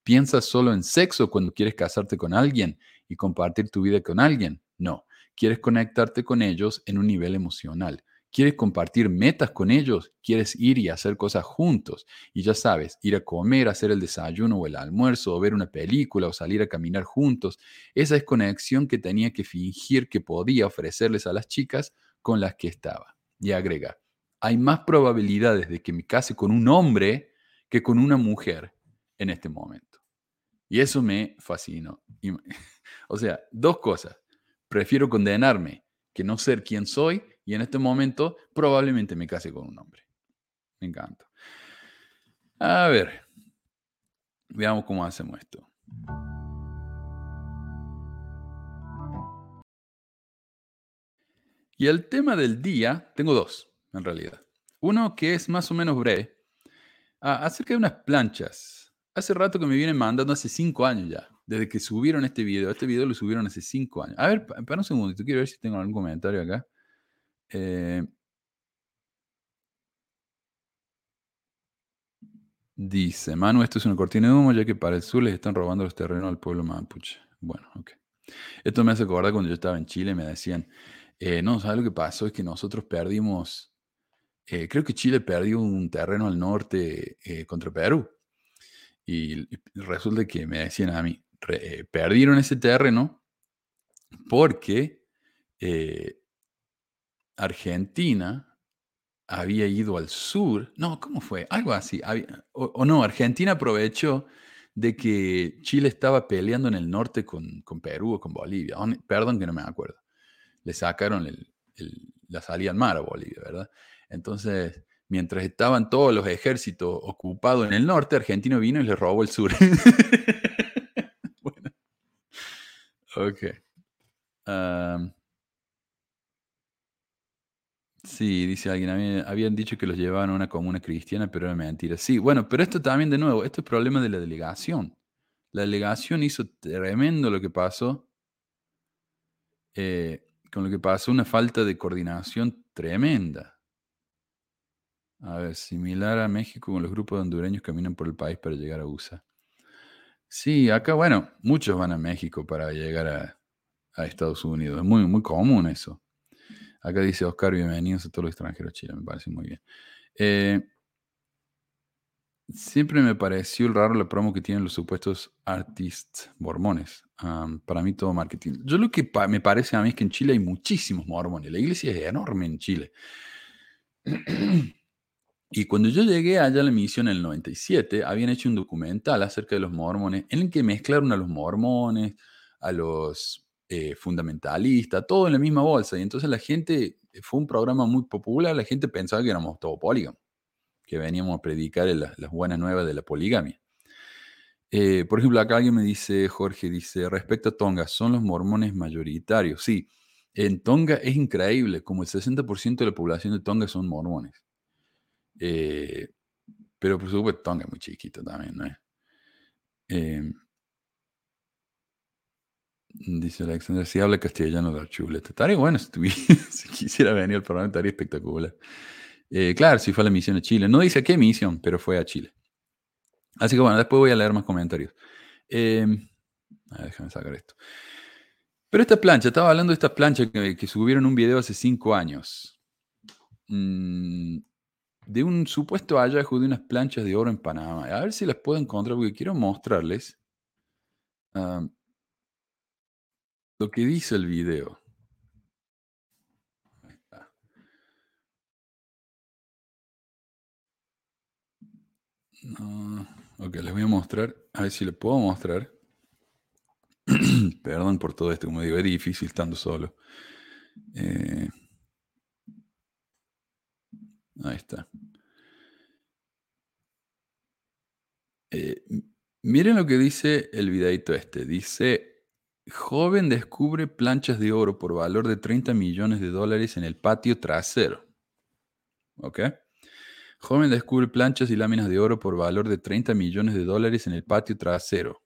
¿Piensas solo en sexo cuando quieres casarte con alguien y compartir tu vida con alguien? No, quieres conectarte con ellos en un nivel emocional. ¿Quieres compartir metas con ellos? ¿Quieres ir y hacer cosas juntos? Y ya sabes, ir a comer, hacer el desayuno o el almuerzo, o ver una película o salir a caminar juntos. Esa es conexión que tenía que fingir que podía ofrecerles a las chicas con las que estaba. Y agrega, hay más probabilidades de que me case con un hombre que con una mujer en este momento. Y eso me fascinó. [LAUGHS] o sea, dos cosas. Prefiero condenarme que no ser quien soy y en este momento probablemente me case con un hombre. Me encanta. A ver, veamos cómo hacemos esto. Y el tema del día, tengo dos, en realidad. Uno que es más o menos breve, acerca de unas planchas. Hace rato que me vienen mandando, hace cinco años ya, desde que subieron este video. Este video lo subieron hace cinco años. A ver, para un segundito, quiero ver si tengo algún comentario acá. Eh, dice, Manu, esto es una cortina de humo ya que para el sur les están robando los terrenos al pueblo mapuche. Bueno, ok. Esto me hace acordar cuando yo estaba en Chile, me decían, eh, no, ¿sabes lo que pasó? Es que nosotros perdimos, eh, creo que Chile perdió un terreno al norte contra Perú. Y, resulta que me decían a mí, perdieron ese terreno porque Argentina había ido al sur. No, ¿cómo fue? Algo así. o, no, Argentina aprovechó de que Chile estaba peleando en el norte con, Perú o con Bolivia. Perdón que no me acuerdo. Le sacaron la salida al mar a Bolivia, ¿verdad? Entonces, mientras estaban todos los ejércitos ocupados en el norte, Argentina vino y le robó el sur. [LAUGHS] bueno. Ok. Sí, dice alguien, habían, dicho que los llevaban a una comuna cristiana, pero era mentira. Sí, bueno, pero esto también de nuevo, esto es problema de la delegación. La delegación hizo tremendo lo que pasó, eh, con lo que pasó una falta de coordinación tremenda. A ver, similar a México con los grupos de hondureños caminan por el país para llegar a USA. Sí, acá, bueno, muchos van a México para llegar a, a Estados Unidos. Es muy, muy común eso. Acá dice Oscar, bienvenidos a todos los extranjeros Chile, me parece muy bien. Eh, siempre me pareció raro la promo que tienen los supuestos artistas mormones. para mí todo marketing. Yo lo que me parece a mí es que en Chile hay muchísimos mormones. La iglesia es enorme en Chile. [CLEARS THROAT] Y cuando yo llegué allá a la misión en el 97, habían hecho un documental acerca de los mormones en el que mezclaron a los mormones, a los eh, fundamentalista, todo en la misma bolsa. Y entonces la gente, fue un programa muy popular, la gente pensaba que éramos todo polígamo, que veníamos a predicar las, buenas nuevas de la poligamia. Eh, por ejemplo, acá alguien me dice, Jorge, dice, respecto a Tonga, son los mormones mayoritarios. Sí, en Tonga es increíble, como el 60% de la población de Tonga son mormones. Eh, pero por supuesto, Tonga es muy chiquito también, ¿no dice Alexander, si habla castellano de chuleta. Estaría bueno si, [LAUGHS] si quisiera venir al programa, estaría espectacular. Eh, claro, si fue a la misión a Chile. No dice a qué misión, pero fue a Chile. Así que bueno, después voy a leer más comentarios. Em, déjame sacar esto. Pero esta plancha, estaba hablando de esta plancha que, subieron un video hace cinco años. Mm, de un supuesto hallazgo de unas planchas de oro en Panamá. A ver si las puedo encontrar porque quiero mostrarles lo que dice el video. ok, les voy a mostrar. A ver si les puedo mostrar. [CLEARS THROAT] Perdón por todo esto, como digo, es difícil estando solo. Eh, ahí está. Eh, miren lo que dice el videito este. Dice, joven descubre planchas de oro por valor de 30 millones de dólares en el patio trasero. ¿Ok? Joven descubre planchas y láminas de oro por valor de 30 millones de dólares en el patio trasero.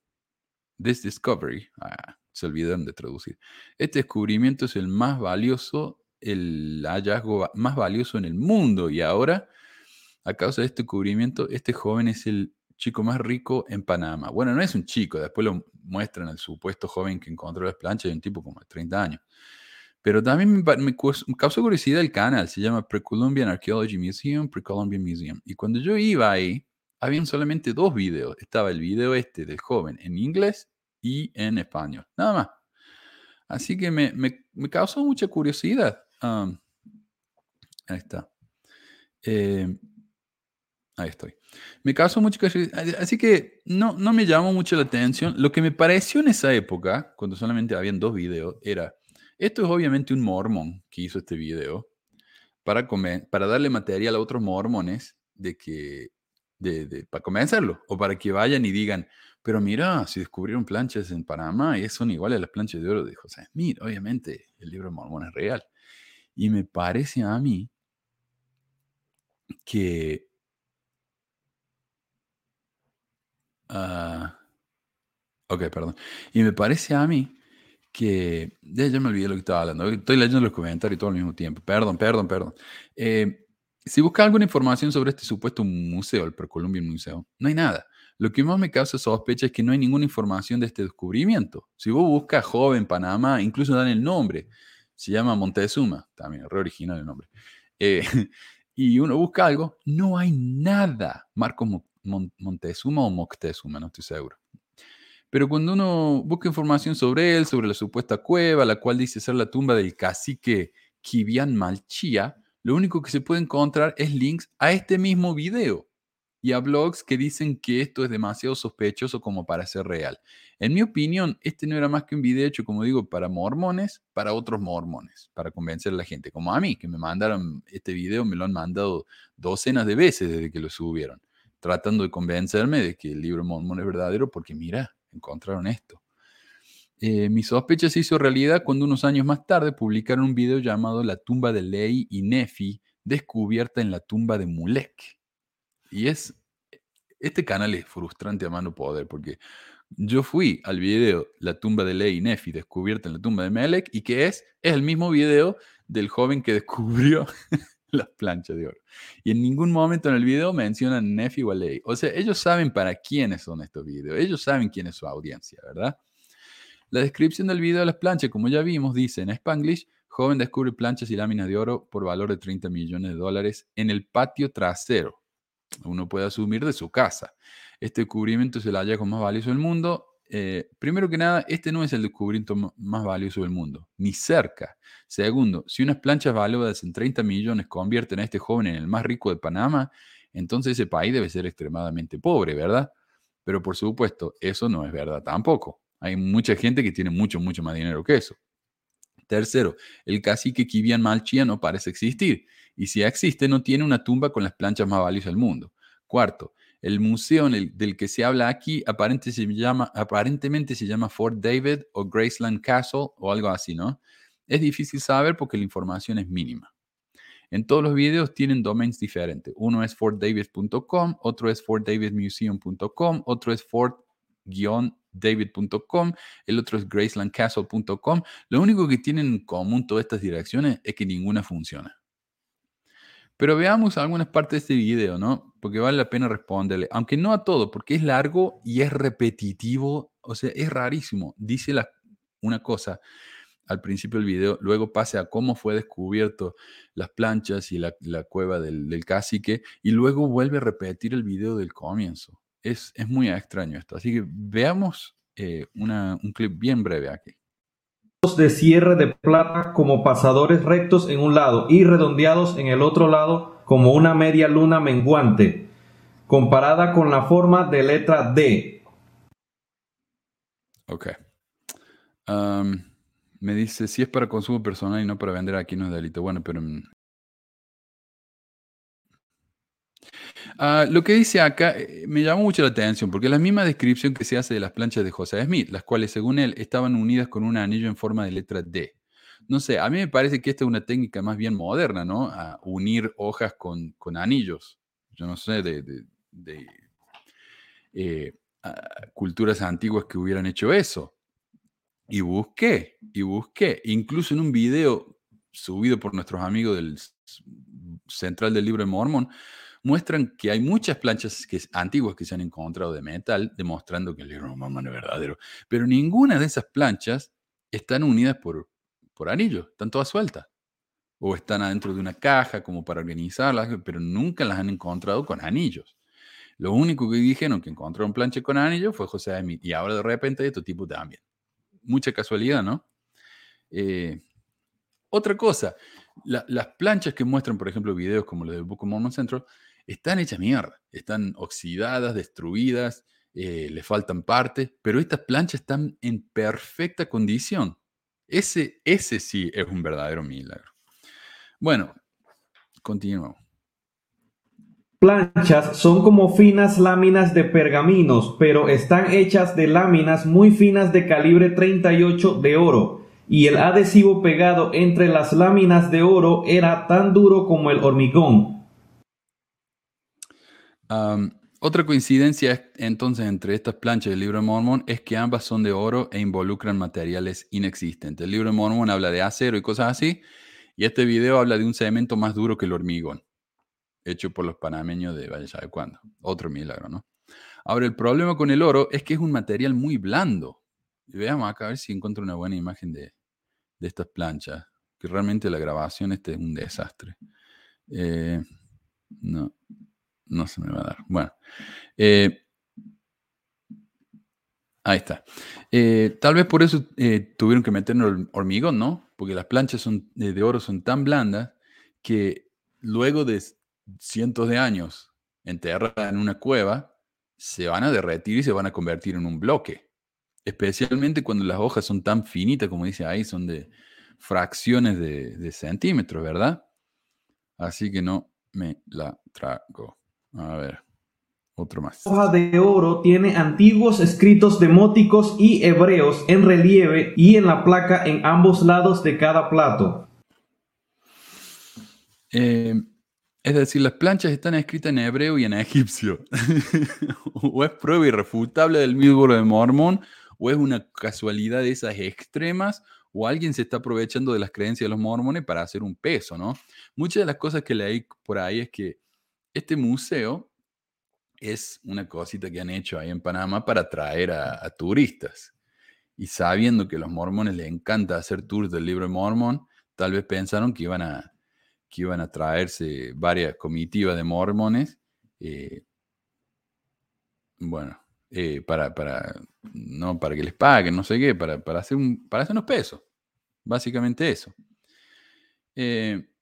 This discovery, ah, se olvidaron de traducir. Este descubrimiento es el más valioso, el hallazgo más valioso en el mundo. Y ahora, a causa de este descubrimiento, este joven es el chico más rico en Panamá. Bueno, no es un chico, después lo muestran al supuesto joven que encontró las planchas, de un tipo como de 30 años. Pero también me, causó curiosidad el canal, se llama Pre-Columbian Archaeology Museum, Pre-Columbian Museum. Y cuando yo iba ahí, habían solamente dos videos. Estaba el video este del joven en inglés y en español, nada más. Así que me, causó mucha curiosidad. ahí está. Eh, ahí estoy. Me causó curiosidad. Así que no, no me llamó mucho la atención. Lo que me pareció en esa época, cuando solamente habían dos videos, era, esto es obviamente un mormón que hizo este video para, comer, para darle material a otros mormones de que, de, para convencerlo, o para que vayan y digan, pero mira, si descubrieron planchas en Panamá y son iguales a las planchas de oro de José Smith, obviamente el libro de Mormón es real. Y me parece a mí que Ah, ok, perdón. Y me parece a mí que. Ya, me olvidé lo que estaba hablando. Estoy leyendo los comentarios todo al mismo tiempo. Perdón, perdón, perdón. Eh, si buscas alguna información sobre este supuesto museo, el Precolumbian Museo, no hay nada. Lo que más me causa sospecha es que no hay ninguna información de este descubrimiento. Si vos buscas joven Panamá, incluso dan el nombre. Se llama Montezuma, también, re original el nombre. Eh, [LAUGHS] y uno busca algo, no hay nada. Marcos Montezuma o Moctezuma, no estoy seguro. Pero cuando uno busca información sobre él, sobre la supuesta cueva, la cual dice ser la tumba del cacique Kibian Malchía, lo único que se puede encontrar es links a este mismo video y a blogs que dicen que esto es demasiado sospechoso como para ser real. En mi opinión, este no era más que un video hecho, como digo, para mormones, para otros mormones, para convencer a la gente, como a mí, que me mandaron este video, me lo han mandado docenas de veces desde que lo subieron tratando de convencerme de que el libro Mormón es verdadero porque mira, encontraron esto. Eh, mi sospecha se hizo realidad cuando unos años más tarde publicaron un video llamado La tumba de Ley y Nefi, descubierta en la tumba de Mulek. Y es, este canal es frustrante a mano poder porque yo fui al video La tumba de Ley y Nefi, descubierta en la tumba de Melek, y que es, es el mismo video del joven que descubrió las planchas de oro. Y en ningún momento en el video mencionan Nefi o Alei. O sea, ellos saben para quiénes son estos videos. Ellos saben quién es su audiencia, ¿verdad? La descripción del video de las planchas, como ya vimos, dice en Spanglish, joven descubre planchas y láminas de oro por valor de 30 millones de dólares en el patio trasero. Uno puede asumir de su casa. Este descubrimiento es el hallazgo más valioso del mundo eh, primero que nada, este no es el descubrimiento más valioso del mundo, ni cerca. Segundo, si unas planchas valuadas en 30 millones convierten a este joven en el más rico de Panamá, entonces ese país debe ser extremadamente pobre, ¿verdad? Pero por supuesto, eso no es verdad tampoco. Hay mucha gente que tiene mucho, mucho más dinero que eso. Tercero, el cacique Kibian Malchia no parece existir. Y si existe, no tiene una tumba con las planchas más valiosas del mundo. Cuarto, el museo del que se habla aquí aparentemente se, llama, aparentemente se llama Fort David o Graceland Castle o algo así, ¿no? Es difícil saber porque la información es mínima. En todos los videos tienen domains diferentes. Uno es fortdavid.com, otro es fortdavidmuseum.com, otro es fort-david.com, el otro es gracelandcastle.com. Lo único que tienen en común todas estas direcciones es que ninguna funciona. Pero veamos algunas partes de este video, ¿no? Porque vale la pena responderle, aunque no a todo, porque es largo y es repetitivo, o sea, es rarísimo. Dice la, una cosa al principio del video, luego pase a cómo fue descubierto las planchas y la, cueva del, cacique, y luego vuelve a repetir el video del comienzo. Es, es muy extraño esto. Así que veamos eh, un clip bien breve aquí de cierre de plata como pasadores rectos en un lado y redondeados en el otro lado como una media luna menguante, comparada con la forma de letra D. Ok. Me dice, si es para consumo personal y no para vender aquí no es delito. Bueno, pero Ah, lo que dice acá eh, me llamó mucho la atención porque es la misma descripción que se hace de las planchas de José Smith, las cuales según él estaban unidas con un anillo en forma de letra D. No sé, a mí me parece que esta es una técnica más bien moderna, ¿no? Unir hojas con, anillos. Yo no sé, de, eh, culturas antiguas que hubieran hecho eso. Y busqué, y busqué, incluso en un video subido por nuestros amigos del Central del Libro de Mormón, muestran que hay muchas planchas que, antiguas que se han encontrado de metal, demostrando que el libro mormón es verdadero. Pero ninguna de esas planchas están unidas por, por anillos, están todas sueltas. O están adentro de una caja como para organizarlas, pero nunca las han encontrado con anillos. Lo único que dijeron que encontraron plancha con anillos fue José Smith. Y ahora de repente otro tipo también. Mucha casualidad, ¿no? Eh, otra cosa, las planchas que muestran, por ejemplo, videos como los de Book of Mormon Central, están hechas mierda, están oxidadas, destruidas, eh, le faltan partes, pero estas planchas están en perfecta condición. Ese, ese sí es un verdadero milagro. Bueno, continuamos. Planchas son como finas láminas de pergaminos, pero están hechas de láminas muy finas de calibre 38 de oro, y el adhesivo pegado entre las láminas de oro era tan duro como el hormigón otra coincidencia entonces entre estas planchas del libro de Mormón es que ambas son de oro e involucran materiales inexistentes. El libro de Mormón habla de acero y cosas así, y este video habla de un cemento más duro que el hormigón, hecho por los panameños de vaya sabe cuándo. Otro milagro, ¿no? Ahora, el problema con el oro es que es un material muy blando. Veamos acá a ver si encuentro una buena imagen de, estas planchas, que realmente la grabación este es un desastre. Eh, no, no se me va a dar. Bueno. Eh, ahí está. Eh, tal vez por eso eh, tuvieron que meternos hormigón, ¿no? Porque las planchas son, de oro son tan blandas que luego de cientos de años enterradas en una cueva, se van a derretir y se van a convertir en un bloque. Especialmente cuando las hojas son tan finitas, como dice ahí, son de fracciones de, de centímetros, ¿verdad? Así que no me la trago. A ver, otro más. La hoja de oro tiene antiguos escritos demóticos y hebreos en relieve y en la placa en ambos lados de cada plato. Eh, es decir, las planchas están escritas en hebreo y en egipcio. [LAUGHS] o es prueba irrefutable del libro de Mormón, o es una casualidad de esas extremas, o alguien se está aprovechando de las creencias de los mormones para hacer un peso, ¿no? Muchas de las cosas que leí por ahí es que este museo es una cosita que han hecho ahí en Panamá para atraer a, turistas. Y sabiendo que a los mormones les encanta hacer tours del libro de Mormón, tal vez pensaron que iban a, que iban a traerse varias comitivas de mormones. Eh, bueno, eh, para, para, no, para que les paguen, no sé qué, para, para, hacer, un, para hacer unos pesos. Básicamente eso. Eh,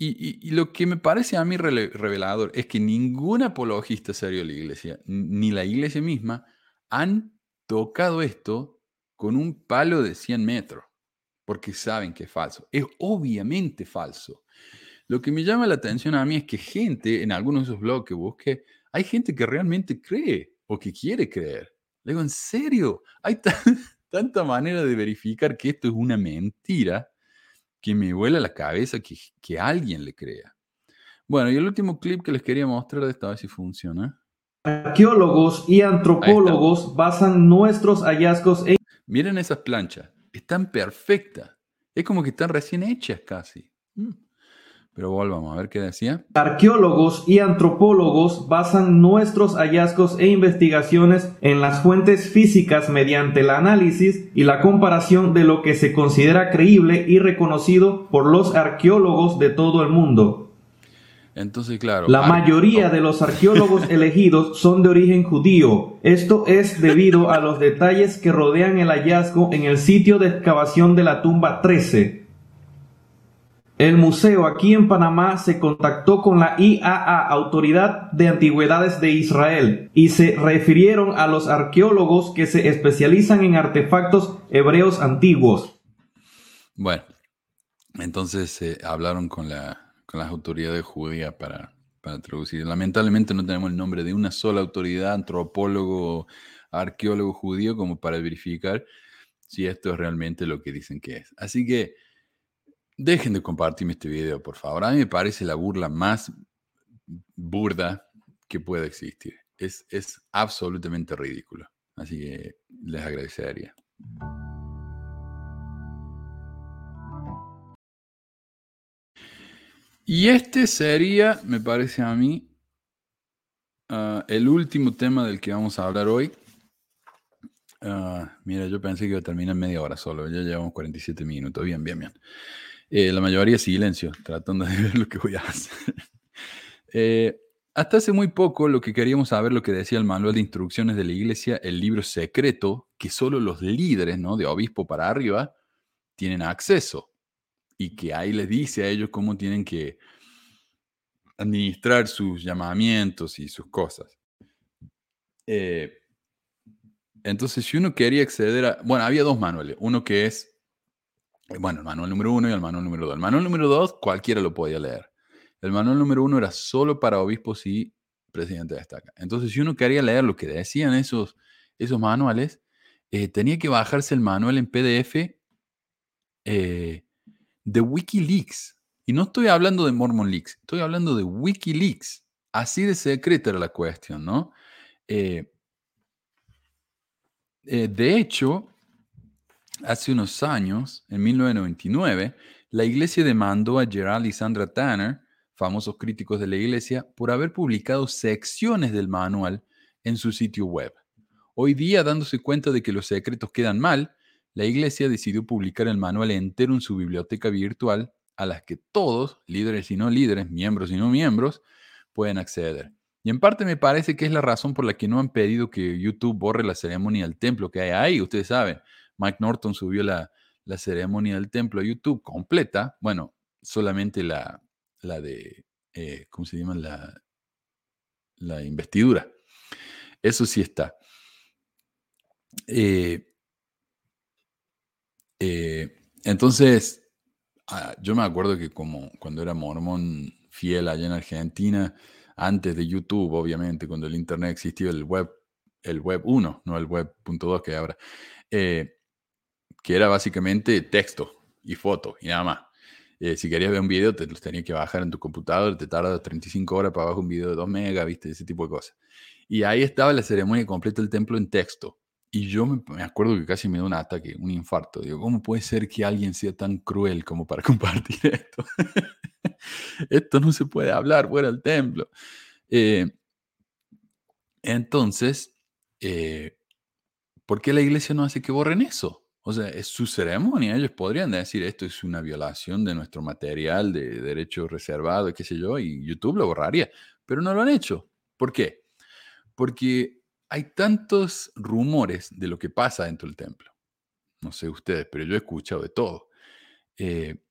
y, lo que me parece a mí revelador es que ningún apologista serio de la iglesia, ni la iglesia misma, han tocado esto con un palo de 100 metros, porque saben que es falso. Es obviamente falso. Lo que me llama la atención a mí es que gente, en algunos de esos blogs que busqué, hay gente que realmente cree o que quiere creer. Le digo, ¿en serio? Hay [LAUGHS] tanta manera de verificar que esto es una mentira que me vuela la cabeza que, que alguien le crea. Bueno, y el último clip que les quería mostrar de esta, a ver si funciona. Arqueólogos y antropólogos basan nuestros hallazgos en... Miren esas planchas, están perfectas. Es como que están recién hechas casi. Mm. Pero volvamos a ver qué decía. Arqueólogos y antropólogos basan nuestros hallazgos e investigaciones en las fuentes físicas mediante el análisis y la comparación de lo que se considera creíble y reconocido por los arqueólogos de todo el mundo. Entonces, claro. La mayoría de los arqueólogos [LAUGHS] elegidos son de origen judío. Esto es debido a los detalles que rodean el hallazgo en el sitio de excavación de la tumba 13. El museo aquí en Panamá se contactó con la IAA, Autoridad de Antigüedades de Israel, y se refirieron a los arqueólogos que se especializan en artefactos hebreos antiguos. Bueno, entonces eh, hablaron con la con las autoridades judías para, para traducir. Lamentablemente no tenemos el nombre de una sola autoridad, antropólogo, arqueólogo judío, como para verificar si esto es realmente lo que dicen que es. Así que dejen de compartirme este video, por favor. A mí me parece la burla más burda que pueda existir. Es, es absolutamente ridículo. Así que les agradecería. Y este sería, me parece a mí, ah, el último tema del que vamos a hablar hoy. Ah, mira, yo pensé que iba a terminar media hora solo, ya llevamos 47 minutos, bien, bien, bien. Eh, la mayoría silencio, tratando de [LAUGHS] ver lo que voy a hacer. Eh, hasta hace muy poco lo que queríamos saber, lo que decía el manual de instrucciones de la iglesia, el libro secreto, que solo los líderes, ¿no? De obispo para arriba, tienen acceso y que ahí les dice a ellos cómo tienen que administrar sus llamamientos y sus cosas. Eh, entonces, si uno quería acceder a... Bueno, había dos manuales. Uno que es, bueno, el manual número uno y el manual número dos. El manual número dos cualquiera lo podía leer. El manual número uno era solo para obispos y presidente de estaca. Entonces, si uno quería leer lo que decían esos, esos manuales, eh, tenía que bajarse el manual en PDF eh, de Wikileaks. Y no estoy hablando de Mormon Leaks, estoy hablando de Wikileaks. Así de secreta era la cuestión, ¿no? Eh, de hecho, hace unos años, en 1999, la iglesia demandó a Gerald y Sandra Tanner, famosos críticos de la iglesia, por haber publicado secciones del manual en su sitio web. Hoy día, dándose cuenta de que los secretos quedan mal, la iglesia decidió publicar el manual entero en su biblioteca virtual a las que todos, líderes y no líderes, miembros y no miembros, pueden acceder. Y en parte me parece que es la razón por la que no han pedido que YouTube borre la ceremonia del templo que hay ahí. Ustedes saben, Mike Norton subió la, ceremonia del templo a YouTube completa. Bueno, solamente la, la de, eh, ¿cómo se llama? La, la investidura. Eso sí está. Eh, eh, entonces, ah, yo me acuerdo que como cuando era mormón fiel allá en Argentina, antes de YouTube, obviamente, cuando el Internet existió, el web, el web 1, no el web .2 que ahora, que era básicamente texto y foto y nada más. Eh, si querías ver un video, te los tenías que bajar en tu computador, te tarda 35 horas para bajar un video de 2 megas, viste, ese tipo de cosas. Y ahí estaba la ceremonia completa del templo en texto. Y yo me, acuerdo que casi me dio un ataque, un infarto. Digo, ¿cómo puede ser que alguien sea tan cruel como para [LAUGHS] compartir esto? [LAUGHS] esto no se puede hablar fuera del templo. Eh, entonces, eh, ¿por qué la iglesia no hace que borren eso? O sea, es su ceremonia. Ellos podrían decir esto es una violación de nuestro material de derecho reservado, qué sé yo, y YouTube lo borraría. Pero no lo han hecho. ¿Por qué? Porque hay tantos rumores de lo que pasa dentro del templo. No sé ustedes, pero yo he escuchado de todo. Eh,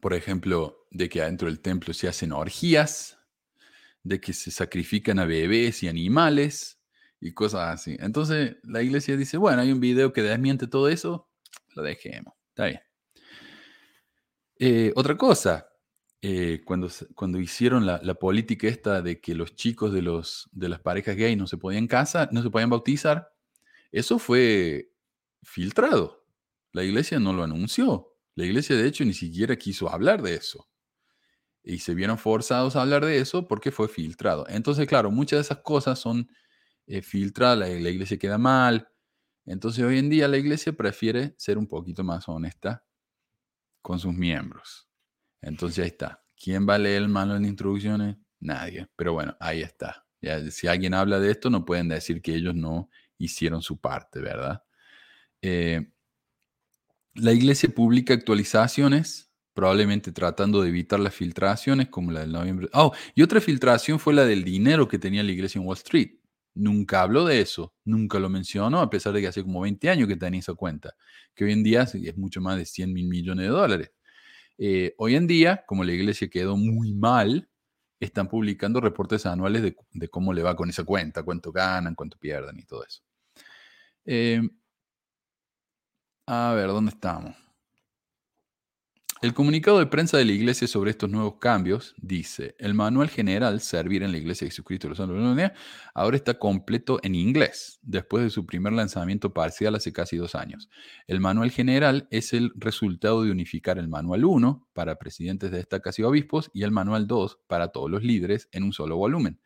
por ejemplo, de que adentro del templo se hacen orgías, de que se sacrifican a bebés y animales, y cosas así. Entonces la iglesia dice, bueno, hay un video que desmiente todo eso, lo dejemos. Está bien. Eh, otra cosa, eh, cuando, cuando hicieron la, política esta de que los chicos de, los, de las parejas gay no se podían casar, no se podían bautizar, eso fue filtrado. La iglesia no lo anunció. La iglesia, de hecho, ni siquiera quiso hablar de eso. Y se vieron forzados a hablar de eso porque fue filtrado. Entonces, claro, muchas de esas cosas son eh, filtradas, la, la iglesia queda mal. Entonces, hoy en día la iglesia prefiere ser un poquito más honesta con sus miembros. Entonces ahí está. ¿Quién va a leer el manual de instrucciones? Nadie. Pero bueno, ahí está. si alguien habla de esto, no pueden decir que ellos no hicieron su parte, ¿verdad? Eh, la iglesia publica actualizaciones, probablemente tratando de evitar las filtraciones como la del noviembre. Oh, y otra filtración fue la del dinero que tenía la iglesia en Wall Street. Nunca habló de eso, nunca lo mencionó, a pesar de que hace como 20 años que tenía esa cuenta, que hoy en día es mucho más de 100 mil millones de dólares. Eh, hoy en día, como la iglesia quedó muy mal, están publicando reportes anuales de, cómo le va con esa cuenta, cuánto ganan, cuánto pierden y todo eso. Eh, a ver, ¿dónde estamos? El comunicado de prensa de la Iglesia sobre estos nuevos cambios dice, el manual general Servir en la Iglesia de Jesucristo de los Santos de ahora está completo en inglés, después de su primer lanzamiento parcial hace casi dos años. El manual general es el resultado de unificar el manual 1 para presidentes de estacas y obispos y el manual 2 para todos los líderes en un solo volumen.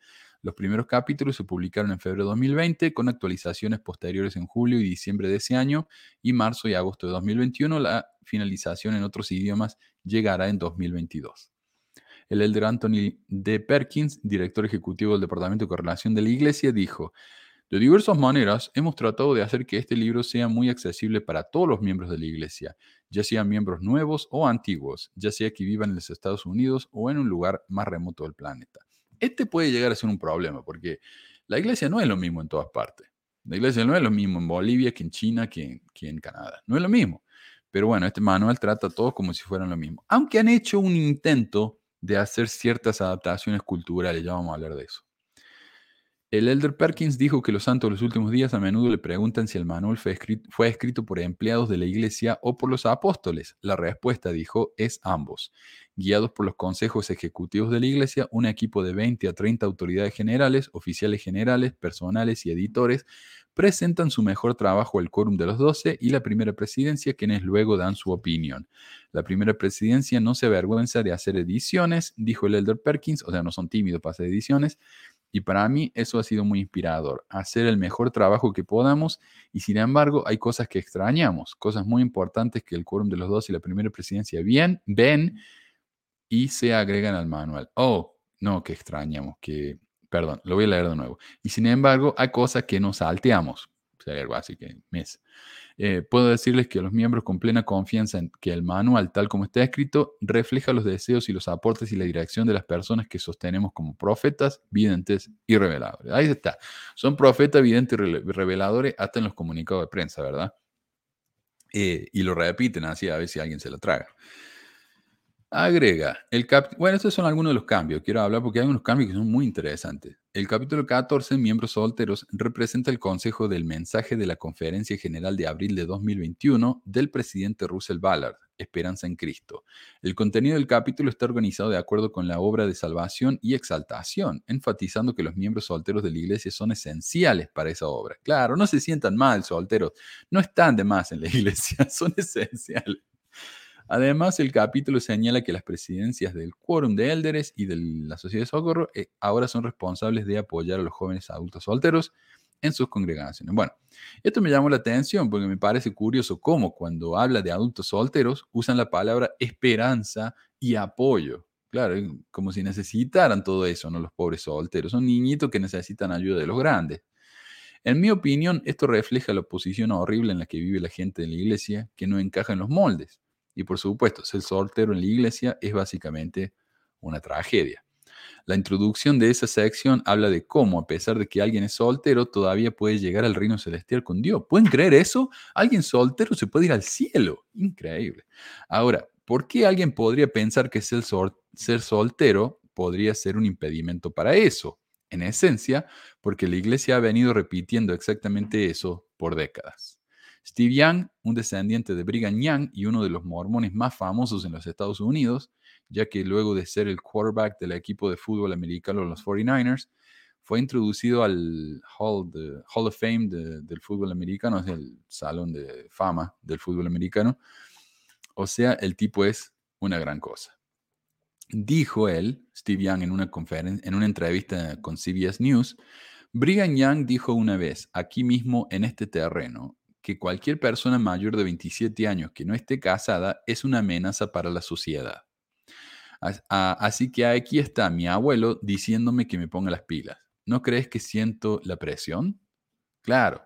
Los primeros capítulos se publicaron en febrero de 2020 con actualizaciones posteriores en julio y diciembre de ese año y marzo y agosto de 2021. La finalización en otros idiomas llegará en 2022. El elder Anthony D. Perkins, director ejecutivo del Departamento de Correlación de la Iglesia, dijo, de diversas maneras hemos tratado de hacer que este libro sea muy accesible para todos los miembros de la Iglesia, ya sean miembros nuevos o antiguos, ya sea que vivan en los Estados Unidos o en un lugar más remoto del planeta. Este puede llegar a ser un problema porque la iglesia no es lo mismo en todas partes. La iglesia no es lo mismo en Bolivia que en China que en, Canadá. No es lo mismo. Pero bueno, este manual trata a todos como si fueran lo mismo. Aunque han hecho un intento de hacer ciertas adaptaciones culturales, ya vamos a hablar de eso. El elder Perkins dijo que los santos de los últimos días a menudo le preguntan si el manual fue escrito, fue escrito, por empleados de la iglesia o por los apóstoles. La respuesta, dijo, es ambos. Guiados por los consejos ejecutivos de la iglesia, un equipo de 20 a 30 autoridades generales, oficiales generales, personales y editores presentan su mejor trabajo al quórum de los doce y la primera presidencia, quienes luego dan su opinión. La primera presidencia no se avergüenza de hacer ediciones, dijo el elder Perkins, o sea, no son tímidos para hacer ediciones, y para mí eso ha sido muy inspirador, hacer el mejor trabajo que podamos y sin embargo hay cosas que extrañamos, cosas muy importantes que el quórum de los dos y la primera presidencia bien, ven y se agregan al manual. Oh, no, que extrañamos, que, perdón, lo voy a leer de nuevo. Y sin embargo hay cosas que nos salteamos, algo así que mes. Eh, puedo decirles que los miembros con plena confianza en que el manual, tal como está escrito, refleja los deseos y los aportes y la dirección de las personas que sostenemos como profetas, videntes y reveladores. Ahí está. Son profetas, videntes y reveladores hasta en los comunicados de prensa, ¿verdad? Eh, y lo repiten así a ver si alguien se lo traga. Agrega, el bueno, estos son algunos de los cambios, quiero hablar porque hay unos cambios que son muy interesantes. El capítulo 14, miembros solteros, representa el consejo del mensaje de la Conferencia General de abril de 2021 del presidente Russell Ballard, Esperanza en Cristo. El contenido del capítulo está organizado de acuerdo con la obra de salvación y exaltación, enfatizando que los miembros solteros de la iglesia son esenciales para esa obra. Claro, no se sientan mal solteros, no están de más en la [LAUGHS] iglesia, son esenciales. Además, el capítulo señala que las presidencias del Quórum de Élderes y de la Sociedad de Socorro eh, ahora son responsables de apoyar a los jóvenes adultos solteros en sus congregaciones. Bueno, esto me llamó la atención porque me parece curioso cómo cuando habla de adultos solteros usan la palabra esperanza y apoyo. Claro, como si necesitaran todo eso, ¿no? Los pobres solteros. Son niñitos que necesitan ayuda de los grandes. En mi opinión, esto refleja la posición horrible en la que vive la gente de la iglesia que no encaja en los moldes. Y por supuesto, ser soltero en la iglesia es básicamente una tragedia. La introducción de esa sección habla de cómo, a pesar de que alguien es soltero, todavía puede llegar al reino celestial con Dios. ¿Pueden creer eso? Alguien soltero se puede ir al cielo. Increíble. Ahora, ¿por qué alguien podría pensar que ser, ser soltero podría ser un impedimento para eso? En esencia, porque la iglesia ha venido repitiendo exactamente eso por décadas. Steve Young, un descendiente de Brigham Young y uno de los mormones más famosos en los Estados Unidos, ya que luego de ser el quarterback del equipo de fútbol americano los 49ers, fue introducido al Hall, of Fame del fútbol americano, es el salón de fama del fútbol americano. O sea, el tipo es una gran cosa. Dijo él, Steve Young, en una, conferencia, en una entrevista con CBS News, Brigham Young dijo una vez, aquí mismo en este terreno, que cualquier persona mayor de 27 años que no esté casada es una amenaza para la sociedad. Así que aquí está mi abuelo diciéndome que me ponga las pilas. ¿No crees que siento la presión? Claro.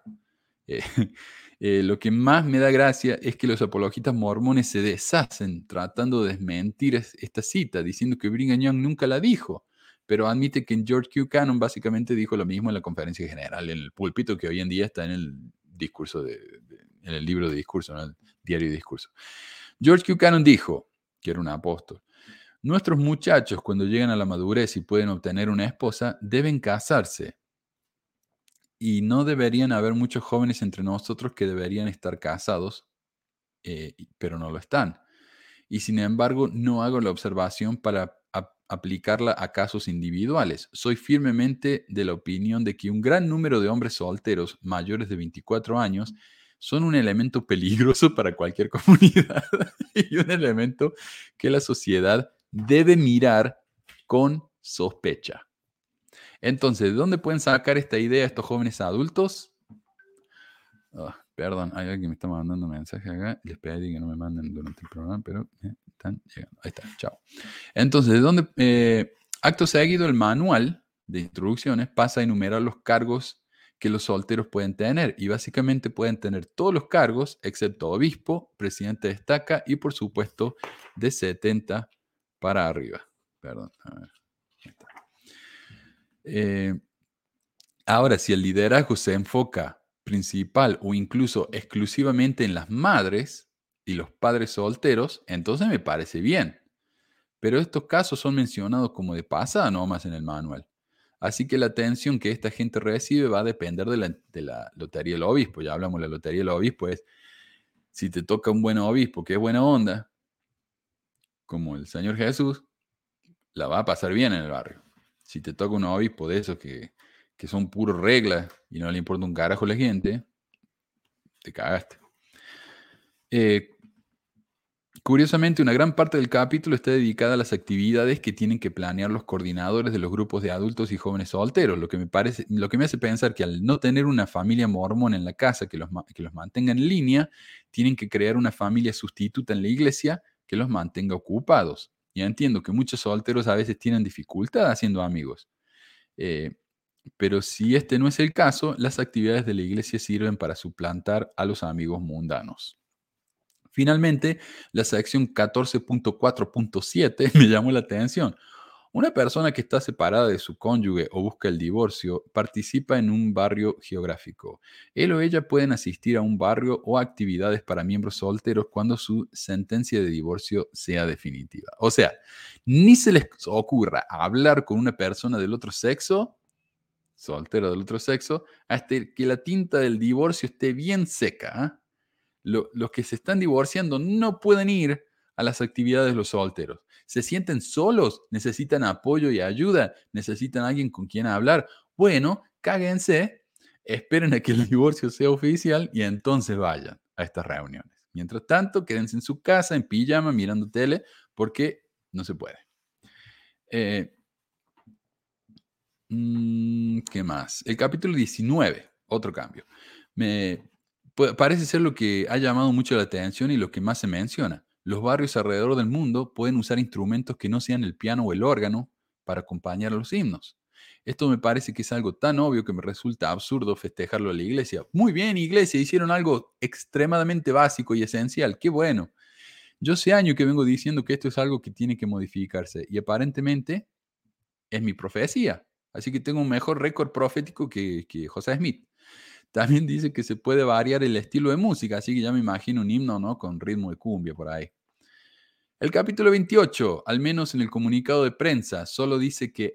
Eh, [LAUGHS] eh, lo que más me da gracia es que los apologistas mormones se deshacen tratando de desmentir esta cita, diciendo que Brigham Young nunca la dijo, pero admite que George Q. Cannon básicamente dijo lo mismo en la conferencia general, en el púlpito que hoy en día está en el discurso de, en el libro de discurso, en el diario de discurso. George. Cannon dijo, que era un apóstol, Nuestros muchachos, cuando llegan a la madurez y pueden obtener una esposa, deben casarse. Y no deberían haber muchos jóvenes entre nosotros que deberían estar casados, eh, pero no lo están. Y sin embargo, no hago la observación para aplicarla a casos individuales. Soy firmemente de la opinión de que un gran número de hombres solteros mayores de 24 años son un elemento peligroso para cualquier [LAUGHS] comunidad y un elemento que la sociedad debe mirar con sospecha. Entonces, ¿de dónde pueden sacar esta idea estos jóvenes adultos? Ah, perdón, hay alguien que me está mandando un mensaje acá. Les pedí que no me manden durante el programa, pero están llegando. Ahí está, chao. Entonces, ¿de dónde? Eh, acto seguido, el manual de instrucciones pasa a enumerar los cargos que los solteros pueden tener. Y básicamente pueden tener todos los cargos, excepto obispo, presidente de estaca y, por supuesto, de 70 para arriba. Perdón. Eh, ahora, si el liderazgo se enfoca principal o incluso exclusivamente en las madres y los padres solteros, entonces me parece bien. Pero estos casos son mencionados como de pasada nomás en el manual. Así que la atención que esta gente recibe va a depender de la, de la lotería del obispo. Ya hablamos de la lotería del obispo, es si te toca un buen obispo que es buena onda, como el Señor Jesús, la va a pasar bien en el barrio. Si te toca un obispo de esos que, son puros reglas y no le importa un carajo a la gente, te cagaste. Eh, curiosamente, una gran parte del capítulo está dedicada a las actividades que tienen que planear los coordinadores de los grupos de adultos y jóvenes solteros, lo que me, parece, lo que me hace pensar que al no tener una familia mormón en la casa que los, que los mantenga en línea, tienen que crear una familia sustituta en la iglesia que los mantenga ocupados. Ya entiendo que muchos solteros a veces tienen dificultad haciendo amigos. Eh, pero si este no es el caso, las actividades de la iglesia sirven para suplantar a los amigos mundanos. Finalmente, la sección 14.4.7 [LAUGHS] me llamó la atención. Una persona que está separada de su cónyuge o busca el divorcio participa en un barrio geográfico. Él o ella pueden asistir a un barrio o actividades para miembros solteros cuando su sentencia de divorcio sea definitiva. O sea, ni se les ocurra hablar con una persona del otro sexo, soltero del otro sexo, hasta que la tinta del divorcio esté bien seca. ¿ah? los que se están divorciando no pueden ir a las actividades de los solteros. Se sienten solos, necesitan apoyo y ayuda, necesitan alguien con quien hablar. Bueno, cáguense, esperen a que el [LAUGHS] divorcio sea oficial y entonces vayan a estas reuniones. Mientras tanto, quédense en su casa, en pijama, mirando tele, porque no se puede. Eh, ¿Qué más? El capítulo 19, otro cambio. Me, parece ser lo que ha llamado mucho la atención y lo que más se menciona. Los barrios alrededor del mundo pueden usar instrumentos que no sean el piano o el órgano para acompañar los himnos. Esto me parece que es algo tan obvio que me resulta absurdo festejarlo a la iglesia. Muy bien, iglesia, hicieron algo extremadamente básico y esencial. Qué bueno. Yo sé año que vengo diciendo que esto es algo que tiene que modificarse y aparentemente es mi profecía. Así que tengo un mejor récord profético que, que José Smith. También dice que se puede variar el estilo de música, así que ya me imagino un himno, ¿no? Con ritmo de cumbia por ahí. El capítulo 28, al menos en el comunicado de prensa, solo dice que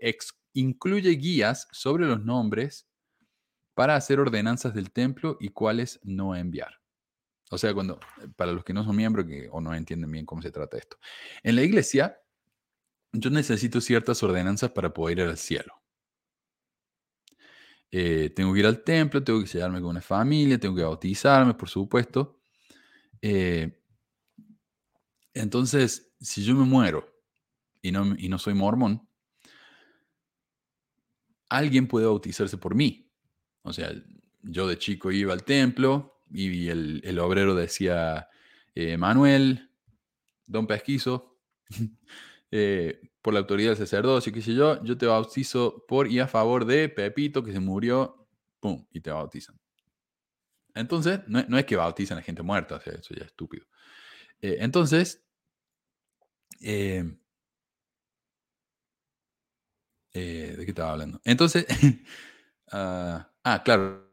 incluye guías sobre los nombres para hacer ordenanzas del templo y cuáles no enviar. O sea, cuando, para los que no son miembros o no entienden bien cómo se trata esto. En la iglesia, yo necesito ciertas ordenanzas para poder ir al cielo. Eh, tengo que ir al templo, tengo que sellarme con una familia, tengo que bautizarme, por supuesto. Eh, entonces, si yo me muero y no, y no soy mormón, alguien puede bautizarse por mí. O sea, yo de chico iba al templo y el, el obrero decía, eh, Manuel, don Pesquizo, [LAUGHS] por la autoridad del sacerdocio, qué sé yo, yo te bautizo por y a favor de Pepito que se murió, pum, y te bautizan. Entonces, no, es que bautizan a gente muerta, o sea, eso ya es estúpido. Eh, entonces, eh, eh, ¿de qué estaba hablando? Entonces, [LAUGHS] ah, ah, claro.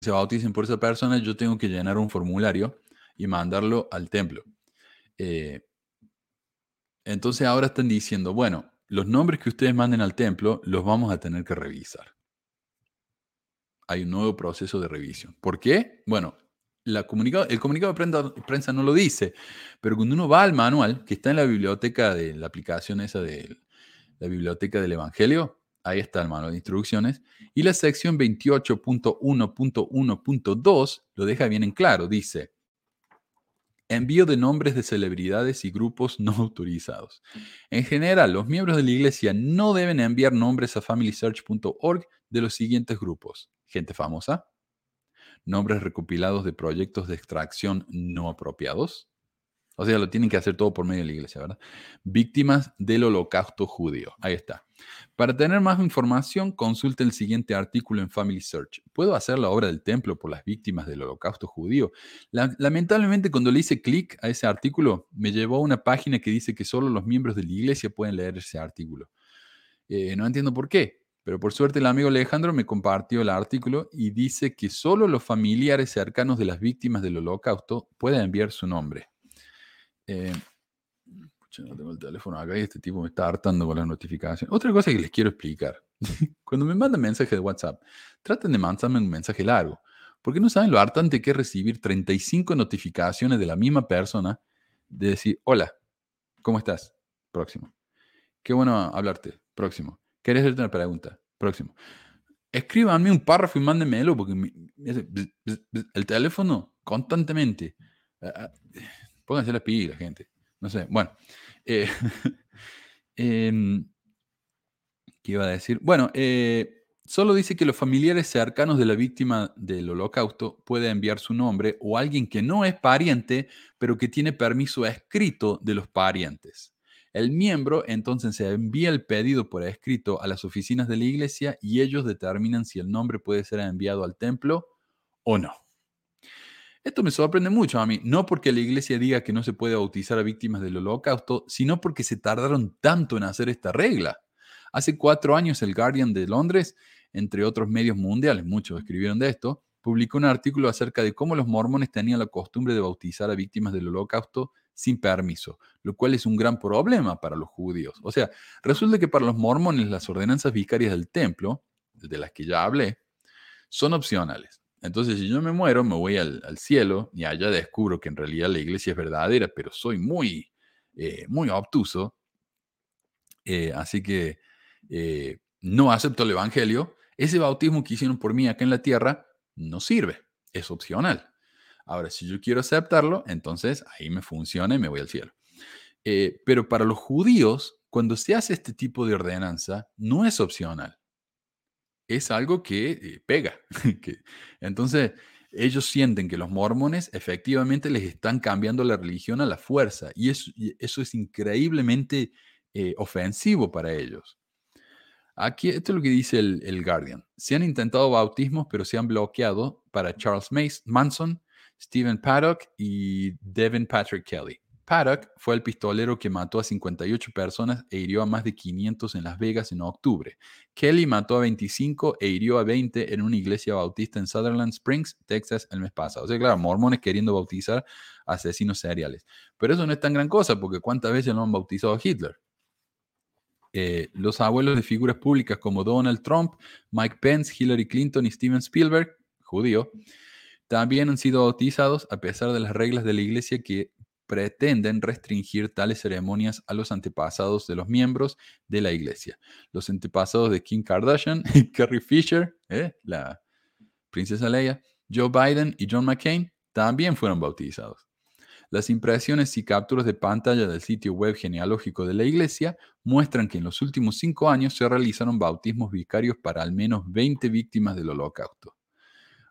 Se bauticen por esa persona, yo tengo que llenar un formulario y mandarlo al templo. Eh, entonces ahora están diciendo, bueno, los nombres que ustedes manden al templo los vamos a tener que revisar. Hay un nuevo proceso de revisión. ¿Por qué? Bueno, la el comunicado de prensa, no lo dice, pero cuando uno va al manual, que está en la biblioteca de la aplicación esa de la biblioteca del Evangelio, ahí está el manual de instrucciones, y la sección 28.1.1.2 lo deja bien en claro, dice, Envío de nombres de celebridades y grupos no autorizados. En general, los miembros de la iglesia no deben enviar nombres a familysearch.org de los siguientes grupos. Gente famosa, nombres recopilados de proyectos de extracción no apropiados, o sea, lo tienen que hacer todo por medio de la iglesia, ¿verdad? Víctimas del holocausto judío. Ahí está. Para tener más información, consulte el siguiente artículo en Family Search. ¿Puedo hacer la obra del templo por las víctimas del holocausto judío? lamentablemente, cuando le hice clic a ese artículo, me llevó a una página que dice que solo los miembros de la iglesia pueden leer ese artículo. Eh, no entiendo por qué, pero por suerte el amigo Alejandro me compartió el artículo y dice que solo los familiares cercanos de las víctimas del holocausto pueden enviar su nombre. Eh, no tengo el teléfono acá y este tipo me está hartando con las notificaciones. Otra cosa que les quiero explicar. [LAUGHS] Cuando me mandan mensaje de WhatsApp, traten de mandarme un mensaje largo. Porque no saben lo hartante que es recibir 35 notificaciones de la misma persona de decir, hola, ¿cómo estás? Próximo. Qué bueno hablarte. Próximo. ¿Querés hacerte una pregunta? Próximo. Escríbanme un párrafo y mándenmelo porque el teléfono constantemente. Pónganse la pila, gente. No sé. Bueno. Eh, [LAUGHS] em, ¿Qué iba a decir? Bueno, eh, solo dice que los familiares cercanos de la víctima del holocausto pueden enviar su nombre o alguien que no es pariente, pero que tiene permiso escrito de los parientes. El miembro entonces se envía el pedido por escrito a las oficinas de la iglesia y ellos determinan si el nombre puede ser enviado al templo o no. Esto me sorprende mucho a mí, no porque la iglesia diga que no se puede bautizar a víctimas del holocausto, sino porque se tardaron tanto en hacer esta regla. Hace cuatro años el Guardian de Londres, entre otros medios mundiales, muchos escribieron de esto, publicó un artículo acerca de cómo los mormones tenían la costumbre de bautizar a víctimas del holocausto sin permiso, lo cual es un gran problema para los judíos. O sea, resulta que para los mormones las ordenanzas vicarias del templo, de las que ya hablé, son opcionales. Entonces, si yo me muero, me voy al, cielo y allá descubro que en realidad la iglesia es verdadera, pero soy muy, eh, muy obtuso. Eh, así que eh, no acepto el evangelio. Ese bautismo que hicieron por mí acá en la tierra no sirve, es opcional. Ahora, si yo quiero aceptarlo, entonces ahí me funciona y me voy al cielo. pero para los judíos, cuando se hace este tipo de ordenanza, no es opcional es algo que eh, pega. [LAUGHS] entonces, ellos sienten que los mormones efectivamente les están cambiando la religión a la fuerza y eso, eso es increíblemente eh, ofensivo para ellos. Aquí, esto es lo que dice el, el, Guardian. Se han intentado bautismos, pero se han bloqueado para Charles Manson, Stephen Paddock y Devin Patrick Kelly. Paddock fue el pistolero que mató a 58 personas e hirió a más de 500 en Las Vegas en octubre. Kelly mató a 25 e hirió a 20 en una iglesia bautista en Sutherland Springs, Texas, el mes pasado. O sea, claro, mormones queriendo bautizar asesinos seriales. Pero eso no es tan gran cosa, porque ¿cuántas veces lo han bautizado a Hitler? eh, los abuelos de figuras públicas como Donald Trump, Mike Pence, Hillary Clinton y Steven Spielberg, judío, también han sido bautizados a pesar de las reglas de la iglesia que pretenden restringir tales ceremonias a los antepasados de los miembros de la iglesia. Los antepasados de Kim Kardashian, [LAUGHS] Carrie Fisher, ¿eh? la princesa Leia, Joe Biden y John McCain también fueron bautizados. Las impresiones y capturas de pantalla del sitio web genealógico de la iglesia muestran que en los últimos cinco años se realizaron bautismos vicarios para al menos 20 víctimas del holocausto.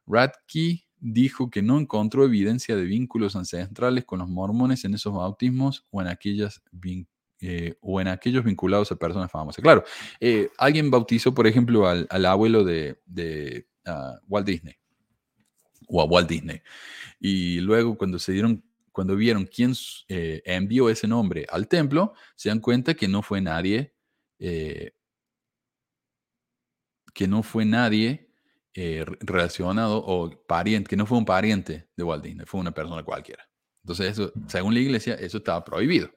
Radke dijo que no encontró evidencia de vínculos ancestrales con los mormones en esos bautismos o en, aquellas, eh, o en aquellos vinculados a personas famosas. Claro, eh, alguien bautizó, por ejemplo, al, abuelo de, ah, Walt Disney o a Walt Disney. Y luego cuando se dieron cuando vieron quién eh, envió ese nombre al templo, se dan cuenta que no fue nadie, que no fue nadie eh, relacionado o pariente, que no fue un pariente de Walt Disney, fue una persona cualquiera. Entonces, eso, según la iglesia, eso estaba prohibido.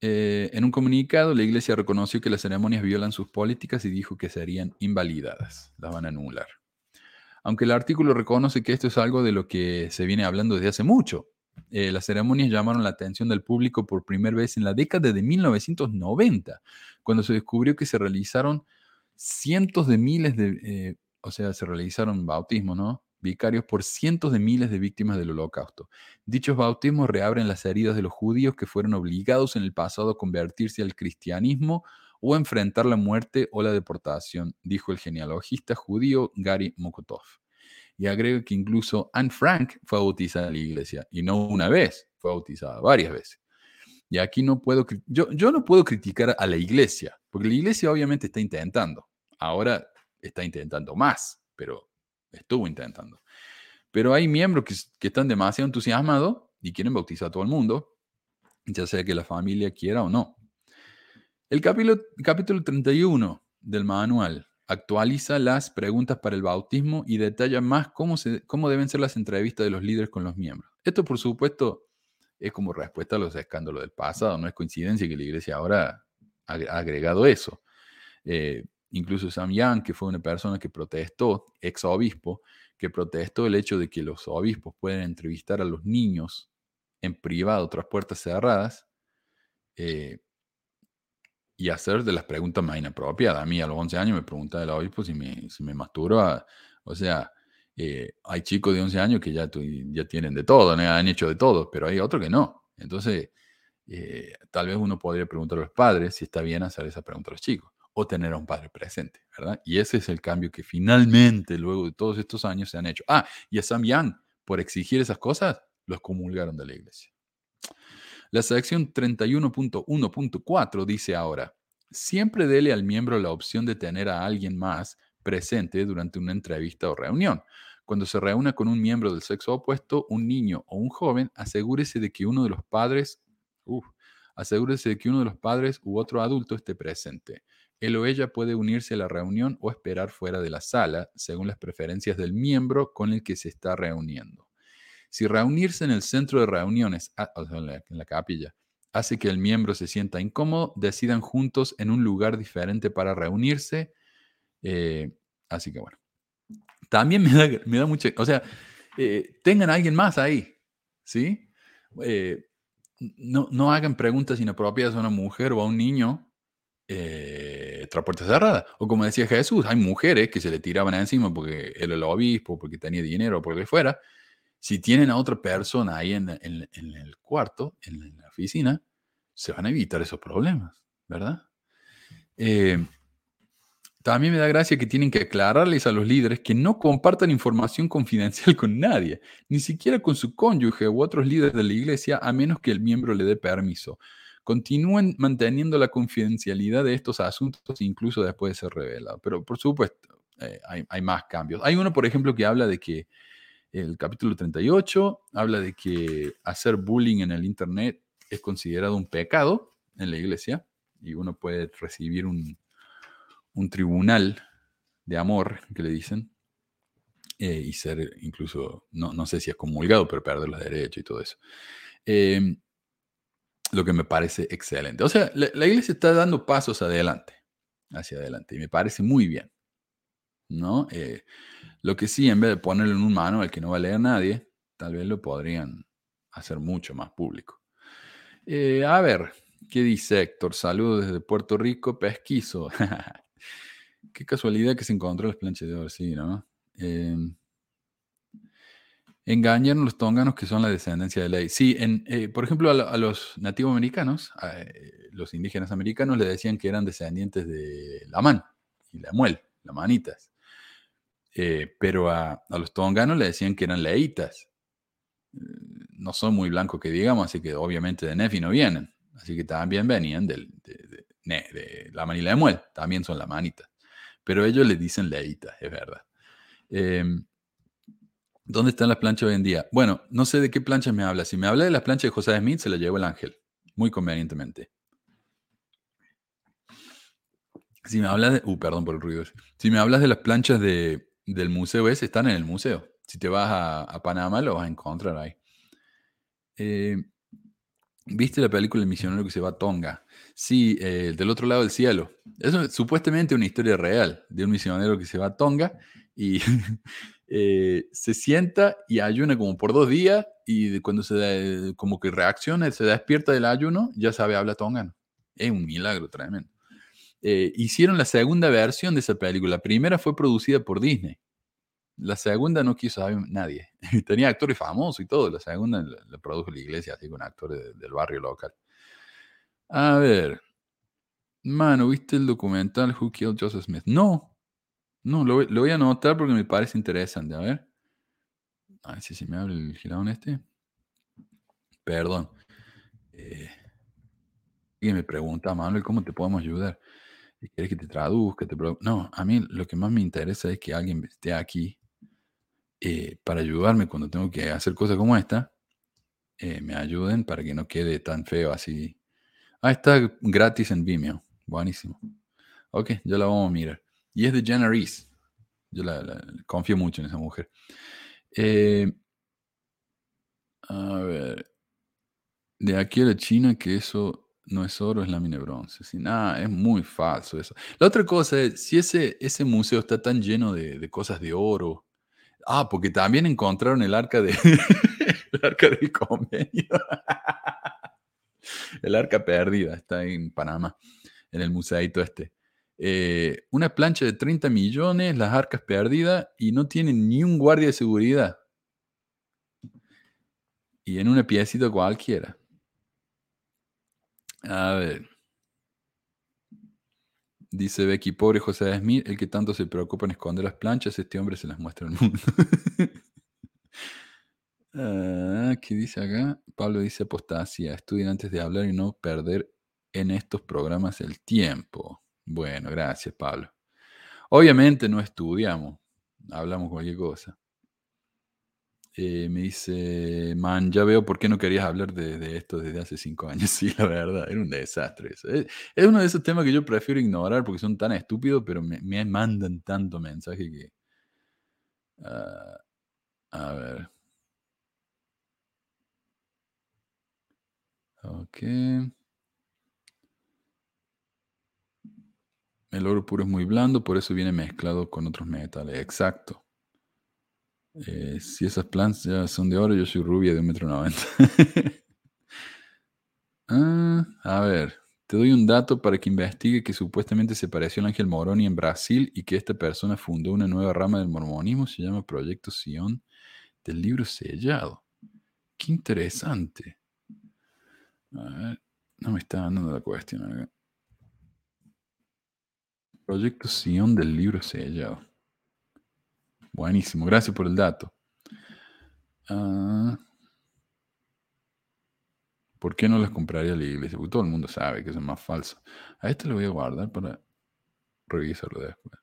Eh, en un comunicado, la iglesia reconoció que las ceremonias violan sus políticas y dijo que serían invalidadas, las van a anular. Aunque el artículo reconoce que esto es algo de lo que se viene hablando desde hace mucho. Eh, las ceremonias llamaron la atención del público por primera vez en la década de 1990, cuando se descubrió que se realizaron cientos de miles de, eh, o sea, se realizaron bautismos, ¿no? Vicarios por cientos de miles de víctimas del holocausto. Dichos bautismos reabren las heridas de los judíos que fueron obligados en el pasado a convertirse al cristianismo o a enfrentar la muerte o la deportación, dijo el genealogista judío Gary Mokotov. Y agrega que incluso Anne Frank fue bautizada en la iglesia, y no una vez, fue bautizada varias veces. Y aquí no puedo, yo, yo no puedo criticar a la iglesia, porque la iglesia obviamente está intentando. Ahora está intentando más, pero estuvo intentando. Pero hay miembros que, están demasiado entusiasmados y quieren bautizar a todo el mundo, ya sea que la familia quiera o no. El capítulo, capítulo 31 del manual actualiza las preguntas para el bautismo y detalla más cómo, cómo deben ser las entrevistas de los líderes con los miembros. Esto, por supuesto, es como respuesta a los escándalos del pasado. No es coincidencia que la iglesia ahora ha agregado eso. Eh, incluso Sam Young, que fue una persona que protestó, ex obispo, que protestó el hecho de que los obispos pueden entrevistar a los niños en privado tras puertas cerradas eh, y hacer de las preguntas más inapropiadas. A mí a los 11 años me preguntaba el obispo si me, si me. O sea, eh, hay chicos de 11 años que ya, tienen de todo, han hecho de todo, pero hay otros que no. Entonces, eh, tal vez uno podría preguntar a los padres si está bien hacer esa pregunta a los chicos o tener a un padre presente, ¿verdad? Y ese es el cambio que finalmente, luego de todos estos años, se han hecho. Ah, y a Sam Young, por exigir esas cosas, los comulgaron de la iglesia. La sección 31.1.4 dice ahora, siempre dele al miembro la opción de tener a alguien más presente durante una entrevista o reunión. Cuando se reúna con un miembro del sexo opuesto, un niño o un joven, asegúrese de que uno de los padres, asegúrese de que uno de los padres u otro adulto esté presente. Él o ella puede unirse a la reunión o esperar fuera de la sala, según las preferencias del miembro con el que se está reuniendo. Si reunirse en el centro de reuniones, ah, en la capilla, hace que el miembro se sienta incómodo, decidan juntos en un lugar diferente para reunirse. Eh, así que bueno. También [LAUGHS] me da, me da mucho, o sea, eh, tengan a alguien más ahí, ¿sí? Eh, no, no hagan preguntas inapropiadas a una mujer o a un niño eh, otra puerta cerrada. O como decía Jesús, hay mujeres que se le tiraban encima porque él era el obispo, porque tenía dinero, o por lo que fuera. Si tienen a otra persona ahí en, el cuarto, en la oficina, se van a evitar esos problemas, ¿verdad? Eh, también me da gracia que tienen que aclararles a los líderes que no compartan información confidencial con nadie, ni siquiera con su cónyuge u otros líderes de la iglesia, a menos que el miembro le dé permiso continúen manteniendo la confidencialidad de estos asuntos incluso después de ser revelado. Pero por supuesto, eh, hay, más cambios. Hay uno, por ejemplo, que habla de que el capítulo 38 habla de que hacer bullying en el Internet es considerado un pecado en la iglesia y uno puede recibir un, tribunal de amor, que le dicen, eh, y ser incluso, no, no, sé si es comulgado, pero perder los derechos y todo eso. Eh, lo que me parece excelente. O sea, la, iglesia está dando pasos adelante, hacia adelante, y me parece muy bien. ¿no? Eh, lo que sí, en vez de ponerlo en un manual que no va a leer nadie, tal vez lo podrían hacer mucho más público. Eh, a ver, ¿qué dice Héctor? Saludos desde Puerto Rico, pesquizo. [LAUGHS] Qué casualidad que se encontró las planchas de sí, ¿no? Eh, engañaron los tonganos que son la descendencia de ley. Sí, en, por ejemplo, a, los nativos americanos, los indígenas americanos le decían que eran descendientes de la man y la muel, la manitas. Eh, pero a, los tonganos le decían que eran leitas. Eh, no son muy blancos que digamos, así que obviamente de Nefi no vienen. Así que también venían de, la manila de muel, también son la manita. Pero ellos le dicen leitas, es verdad. Em, ¿Dónde están las planchas hoy en día? Bueno, no sé de qué planchas me habla. Si me habla de las planchas de José Smith, se las llevó el ángel, muy convenientemente. Si me hablas de. Uh, perdón por el ruido. Si me hablas de las planchas de, del museo ese están en el museo. Si te vas a, Panamá, lo vas a encontrar ahí. Eh, ¿Viste la película El misionero que se va a Tonga? Sí, eh, del otro lado del cielo. Es supuestamente una historia real de un misionero que se va a Tonga y [LAUGHS] eh, se sienta y ayuna como por dos días y cuando se da, como que reacciona, se despierta del ayuno, ya sabe, habla tongano. Es un milagro tremendo. Eh, hicieron la segunda versión de esa película. La primera fue producida por Disney. La segunda no quiso saber nadie. [LAUGHS] Tenía actores famosos y todo. La segunda la, produjo la iglesia, así con actores del barrio local. A ver. Mano, ¿viste el documental Who Killed Joseph Smith? No. No, lo, voy a anotar porque me parece interesante. A ver. A ver si se me abre el girón este. Perdón. Eh, y me pregunta, Manuel, ¿cómo te podemos ayudar? quieres que te traduzca, te no, a mí lo que más me interesa es que alguien esté aquí eh, para ayudarme cuando tengo que hacer cosas como esta, eh, me ayuden para que no quede tan feo así. Ah, está gratis en Vimeo, buenísimo. Ok, ya la vamos a mirar. Y es de Jenna Reese. Yo la, confío mucho en esa mujer. Eh, a ver. De aquí a la China, que eso no es oro, es lámina de bronce. Sí, nada, es muy falso eso. La otra cosa es, si ese, ese museo está tan lleno de, cosas de oro. Ah, porque también encontraron el arca de [LAUGHS] el arca del convenio. [LAUGHS] [LAUGHS] el arca perdida está en Panamá, en el museito este. Eh, una plancha de 30 millones, las arcas perdidas y no tienen ni un guardia de seguridad. Y en una piecita cualquiera. A ver. Dice Becky, pobre José Smith, el que tanto se preocupa en esconder las planchas, este hombre se las muestra al mundo. [LAUGHS] Ah, ¿Qué dice acá? Pablo dice apostasia, estudien antes de hablar y no perder en estos programas el tiempo. Bueno, gracias Pablo. Obviamente no estudiamos, hablamos cualquier cosa. Eh, me dice, man, ya veo por qué no querías hablar de, esto desde hace cinco años. [LAUGHS] Sí, la verdad, era un desastre eso. Es, uno de esos temas que yo prefiero ignorar porque son tan estúpidos, pero me, mandan tanto mensaje que... Ah, a ver. Ok. El oro puro es muy blando, por eso viene mezclado con otros metales. Exacto. Eh, si esas plantas son de oro, yo soy rubia de un metro noventa. [LAUGHS] Ah, a ver, te doy un dato para que investigue que supuestamente se pareció al ángel Moroni en Brasil y que esta persona fundó una nueva rama del mormonismo, se llama Proyecto Sion del libro sellado. Qué interesante. A ver, no me está dando la cuestión Proyecto Sion del libro sellado. Buenísimo, gracias por el dato. Ah, ¿Por qué no las compraría la iglesia? Todo el mundo sabe que es más falso. A este lo voy a guardar para revisarlo después.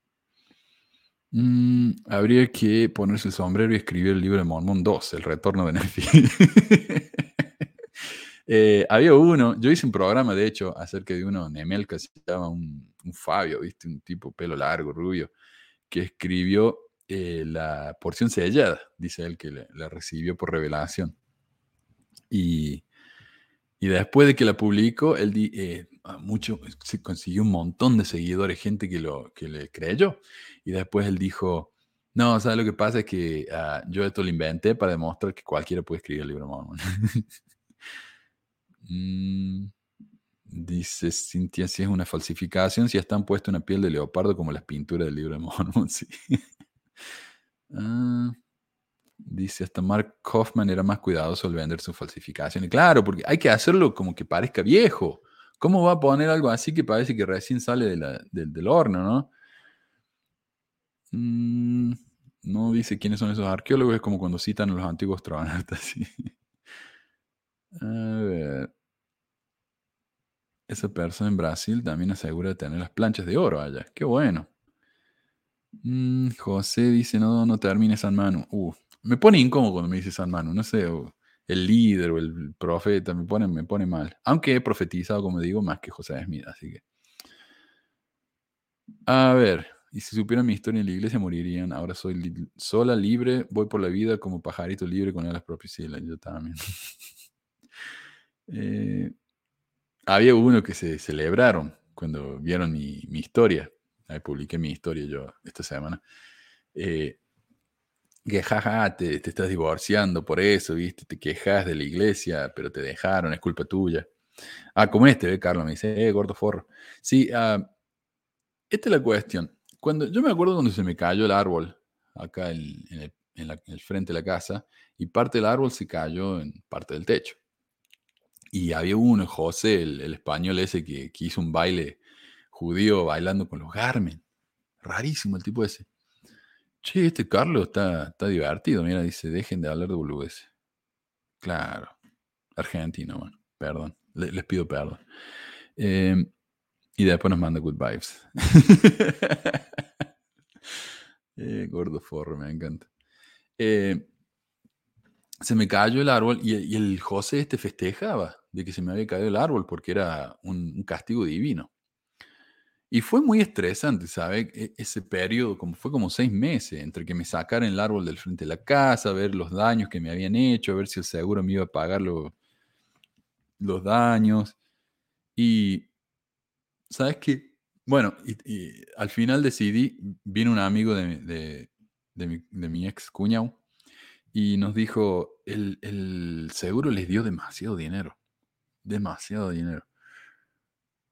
Mm, habría que ponerse el sombrero y escribir el libro de Mormón 2, El retorno de Nefi. [LAUGHS] Eh, había uno, yo hice un programa de hecho acerca de uno, Nemelka, se llama un, un Fabio, ¿viste? Un tipo pelo largo, rubio, que escribió eh, la porción sellada, dice él que la recibió por revelación. Y Y después de que la publicó, él di- eh, mucho, se consiguió un montón de seguidores, gente que, lo, que le creyó. Y después él dijo, no, ¿sabes lo que pasa? Es que ah, yo esto lo inventé para demostrar que cualquiera puede escribir el libro Mormon. [LAUGHS] Mm, dice Cintia, si es una falsificación, si están puestos una piel de leopardo como las pinturas del libro de Mormon. [LAUGHS] Ah, dice, hasta Mark Kaufman era más cuidadoso al vender sus falsificaciones. Claro, porque hay que hacerlo como que parezca viejo. ¿Cómo va a poner algo así que parece que recién sale del horno, no? Mm, no dice quiénes son esos arqueólogos, es como cuando citan a los antiguos astronautas. [LAUGHS] sí. A ver. Esa persona en Brasil también asegura tener las planchas de oro allá. Qué bueno. Mm, José dice, no, no termine San Manu. Uh, me pone incómodo cuando me dice San Manu. No sé, el líder o el profeta, me pone, me pone mal. Aunque he profetizado, como digo, más que José Smith, así que... A ver, y si supieran mi historia en la iglesia morirían. Ahora soy sola, libre, voy por la vida como pajarito libre con alas propias. Yo también. [LAUGHS] Eh, había uno que se celebraron cuando vieron mi, historia. Ahí publiqué mi historia yo esta semana. Eh, que jaja, te, te estás divorciando por eso, ¿viste? Te quejas de la iglesia, pero te dejaron, es culpa tuya. Ah, como este, ¿ve? Carlos me dice, eh, gordo forro. Sí, ah, esta es la cuestión. Cuando, yo me acuerdo cuando se me cayó el árbol acá en, el, en el frente de la casa y parte del árbol se cayó en parte del techo. Y había uno, José, el, el español ese que, que hizo un baile judío bailando con los Garmin. Rarísimo el tipo ese. Che, este Carlos está, está divertido. Mira, dice, dejen de hablar de boludeces. Claro. Argentino, bueno, perdón. Le- les pido perdón. Eh, y después nos manda good vibes. [LAUGHS] Eh, gordo forro, me encanta. Eh, se me cayó el árbol y, el José este festejaba de que se me había caído el árbol porque era un, castigo divino. Y fue muy estresante, ¿sabe? E- Ese periodo, como fue como seis meses, entre que me sacaran el árbol del frente de la casa, ver los daños que me habían hecho, ver si el seguro me iba a pagar lo- los daños. Y, ¿sabes qué? Bueno, al final decidí, vino un amigo de, mi- de- de mi, de mi ex cuñado y nos dijo, el, el seguro les dio demasiado dinero, demasiado dinero.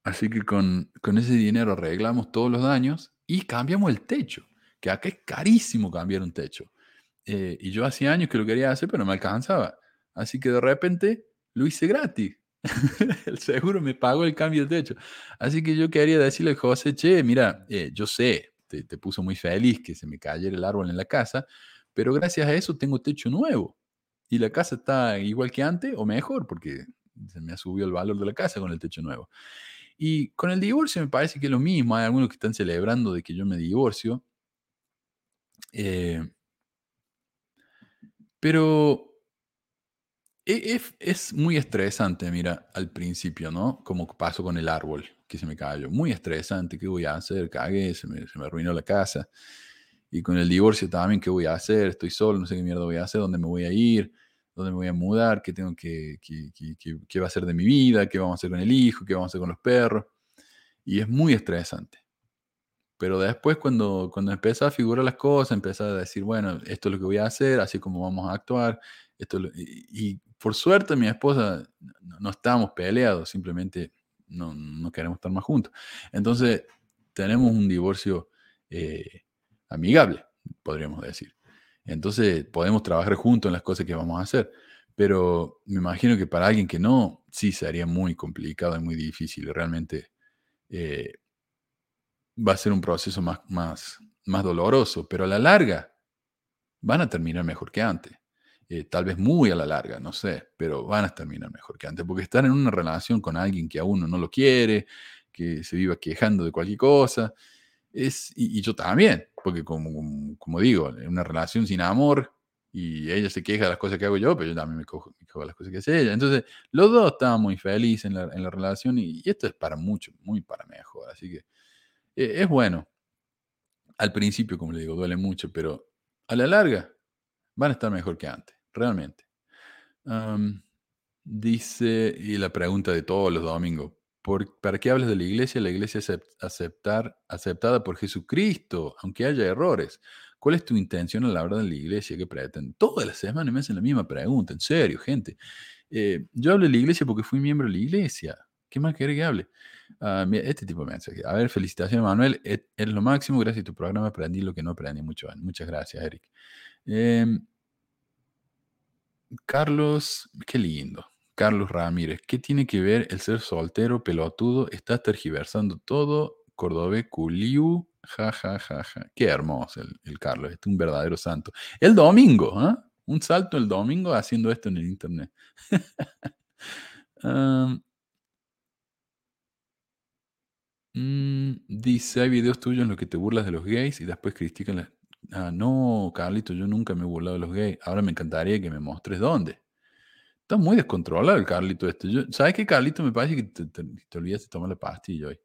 Así que con, con ese dinero arreglamos todos los daños y cambiamos el techo, que acá es carísimo cambiar un techo. Eh, y yo hacía años que lo quería hacer, pero no me alcanzaba. Así que de repente lo hice gratis. [LAUGHS] el seguro me pagó el cambio de techo. Así que yo quería decirle a José, che, mira, eh, yo sé, te, te puso muy feliz que se me cayera el árbol en la casa, pero gracias a eso tengo techo nuevo. Y la casa está igual que antes o mejor, porque se me ha subido el valor de la casa con el techo nuevo. Y con el divorcio me parece que es lo mismo. Hay algunos que están celebrando de que yo me divorcio. Eh, pero e- es, muy estresante, mira, al principio, ¿no? Como pasó con el árbol que se me cayó. Muy estresante, ¿qué voy a hacer? Cagué, se me, se me arruinó la casa. Y con el divorcio también, ¿qué voy a hacer? Estoy solo, no sé qué mierda voy a hacer, dónde me voy a ir, dónde me voy a mudar, qué tengo que, qué, qué- qué- qué va a ser de mi vida, qué vamos a hacer con el hijo, qué vamos a hacer con los perros. Y es muy estresante. Pero después cuando, cuando empieza a figurar las cosas, empieza a decir, bueno, esto es lo que voy a hacer, así como vamos a actuar. Esto es lo- y por suerte mi esposa no, no estábamos peleados, simplemente no, no queremos estar más juntos. Entonces tenemos un divorcio eh, amigable, podríamos decir. Entonces podemos trabajar juntos en las cosas que vamos a hacer. Pero me imagino que para alguien que no, sí sería muy complicado y muy difícil. Realmente eh, va a ser un proceso más, más, más doloroso, pero a la larga van a terminar mejor que antes. Eh, tal vez muy a la larga, no sé, pero van a terminar mejor que antes, porque estar en una relación con alguien que a uno no lo quiere, que se viva quejando de cualquier cosa, es, y, y yo también, porque como, como, como digo, una relación sin amor, y ella se queja de las cosas que hago yo, pero yo también me cojo, de las cosas que hace ella. Entonces, los dos estaban muy felices en la, en la relación y, esto es para mucho, muy para mejor. Así que eh, es bueno. Al principio, como le digo, duele mucho, pero a la larga van a estar mejor que antes, realmente. Dice, y la pregunta de todos los domingos, ¿por- ¿para qué hablas de la iglesia? La iglesia es acep- aceptar, aceptada por Jesucristo, aunque haya errores. ¿Cuál es tu intención a la hora de la iglesia? ¿Qué pretenden? Todas las semanas me hacen la misma pregunta, en serio, gente. Eh, yo hablo de la iglesia porque fui miembro de la iglesia. ¿Qué más querés que hable? Ah, mira, este tipo de mensaje. A ver, felicitaciones, Manuel. Eres lo máximo. Gracias a tu programa aprendí lo que no aprendí mucho. Muchas gracias, Eric. Em, Carlos, qué lindo. Carlos Ramírez, ¿qué tiene que ver el ser soltero, pelotudo? Estás tergiversando todo. Cordobés, culiu, ja, ja, ja, ja. Qué hermoso el, Carlos, este es un verdadero santo. El domingo, ¿ah? Un salto el domingo haciendo esto en el internet. [LAUGHS] Mm, dice, hay videos tuyos en los que te burlas de los gays y después critican las... Ah, no, Carlito, yo nunca me he burlado de los gays. Ahora me encantaría que me mostres dónde. Está muy descontrolado el Carlito este. Yo- ¿Sabes qué, Carlito? Me parece que te, te, te olvidaste de tomar la pastilla hoy.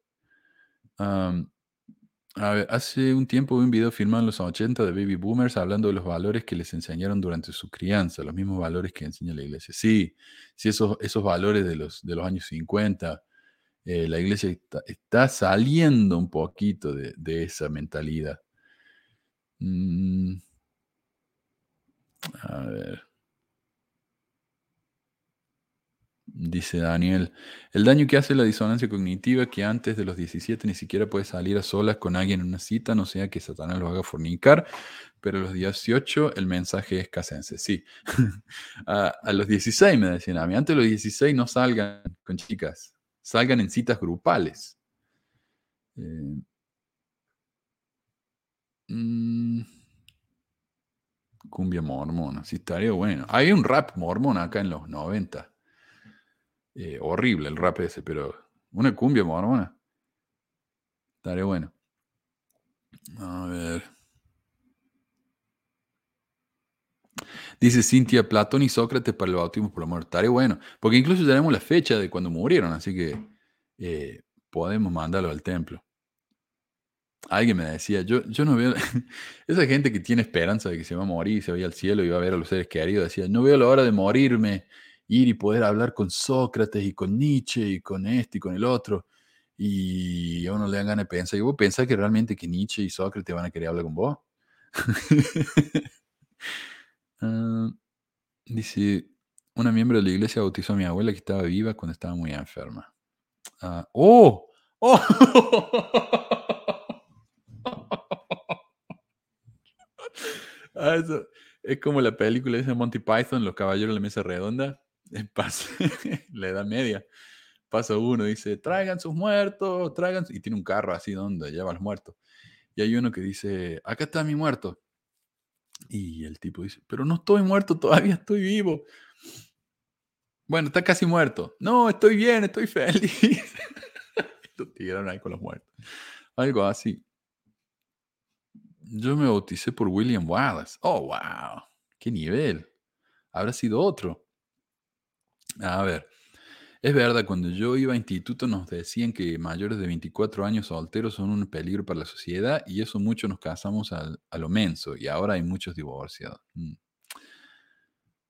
A ver, hace un tiempo vi un video filmado en los 80 de Baby Boomers hablando de los valores que les enseñaron durante su crianza, los mismos valores que enseña la iglesia. Sí, sí, esos, esos valores de los, de los años 50, eh, la iglesia está, saliendo un poquito de, de esa mentalidad. Mm, a ver. Dice Daniel, el daño que hace la disonancia cognitiva que antes de los 17 ni siquiera puede salir a solas con alguien en una cita, no sea que Satanás lo haga fornicar, pero a los 18 el mensaje es casense, sí. [LAUGHS] a, los 16 me decían a mí, antes de los 16 no salgan con chicas, salgan en citas grupales. Eh, mm, cumbia mormona, sí estaría bueno. Hay un rap mormón acá en los 90. Eh, horrible el rap ese, pero una cumbia mormona. Estaría bueno. A ver. Dice Cintia, Platón y Sócrates para el bautismo por la muerte. Bueno. Porque incluso tenemos la fecha de cuando murieron, así que eh, podemos mandarlo al templo. Alguien me decía, yo, yo no veo, [LAUGHS] esa gente que tiene esperanza de que se va a morir, se vaya al cielo y va a ver a los seres queridos, decía, no veo la hora de morirme, ir y poder hablar con Sócrates y con Nietzsche y con este y con el otro. Y a uno le dan ganas de pensar, ¿y vos pensás que realmente que Nietzsche y Sócrates van a querer hablar con vos? [LAUGHS] Ah, dice, una miembro de la iglesia bautizó a mi abuela que estaba viva cuando estaba muy enferma. Ah, ¡Oh! ¡Oh! [LAUGHS] Ah, eso es como la película de Monty Python, Los Caballeros de la Mesa Redonda. [LAUGHS] Pasa, la edad media. Pasa uno, dice, traigan sus muertos, traigan... Y tiene un carro así donde lleva los muertos. Y hay uno que dice, acá está mi muerto. Y el tipo dice, pero no estoy muerto, todavía estoy vivo. Bueno, está casi muerto. No, estoy bien, estoy feliz. [LAUGHS] Lo tiraron ahí con los muertos. Algo así. Yo me bauticé por William Wallace. Oh, wow. Qué nivel. Habrá sido otro. A ver. Es verdad, cuando yo iba a instituto nos decían que mayores de 24 años solteros son un peligro para la sociedad y eso mucho nos casamos al- a lo menso y ahora hay muchos divorciados. Mm.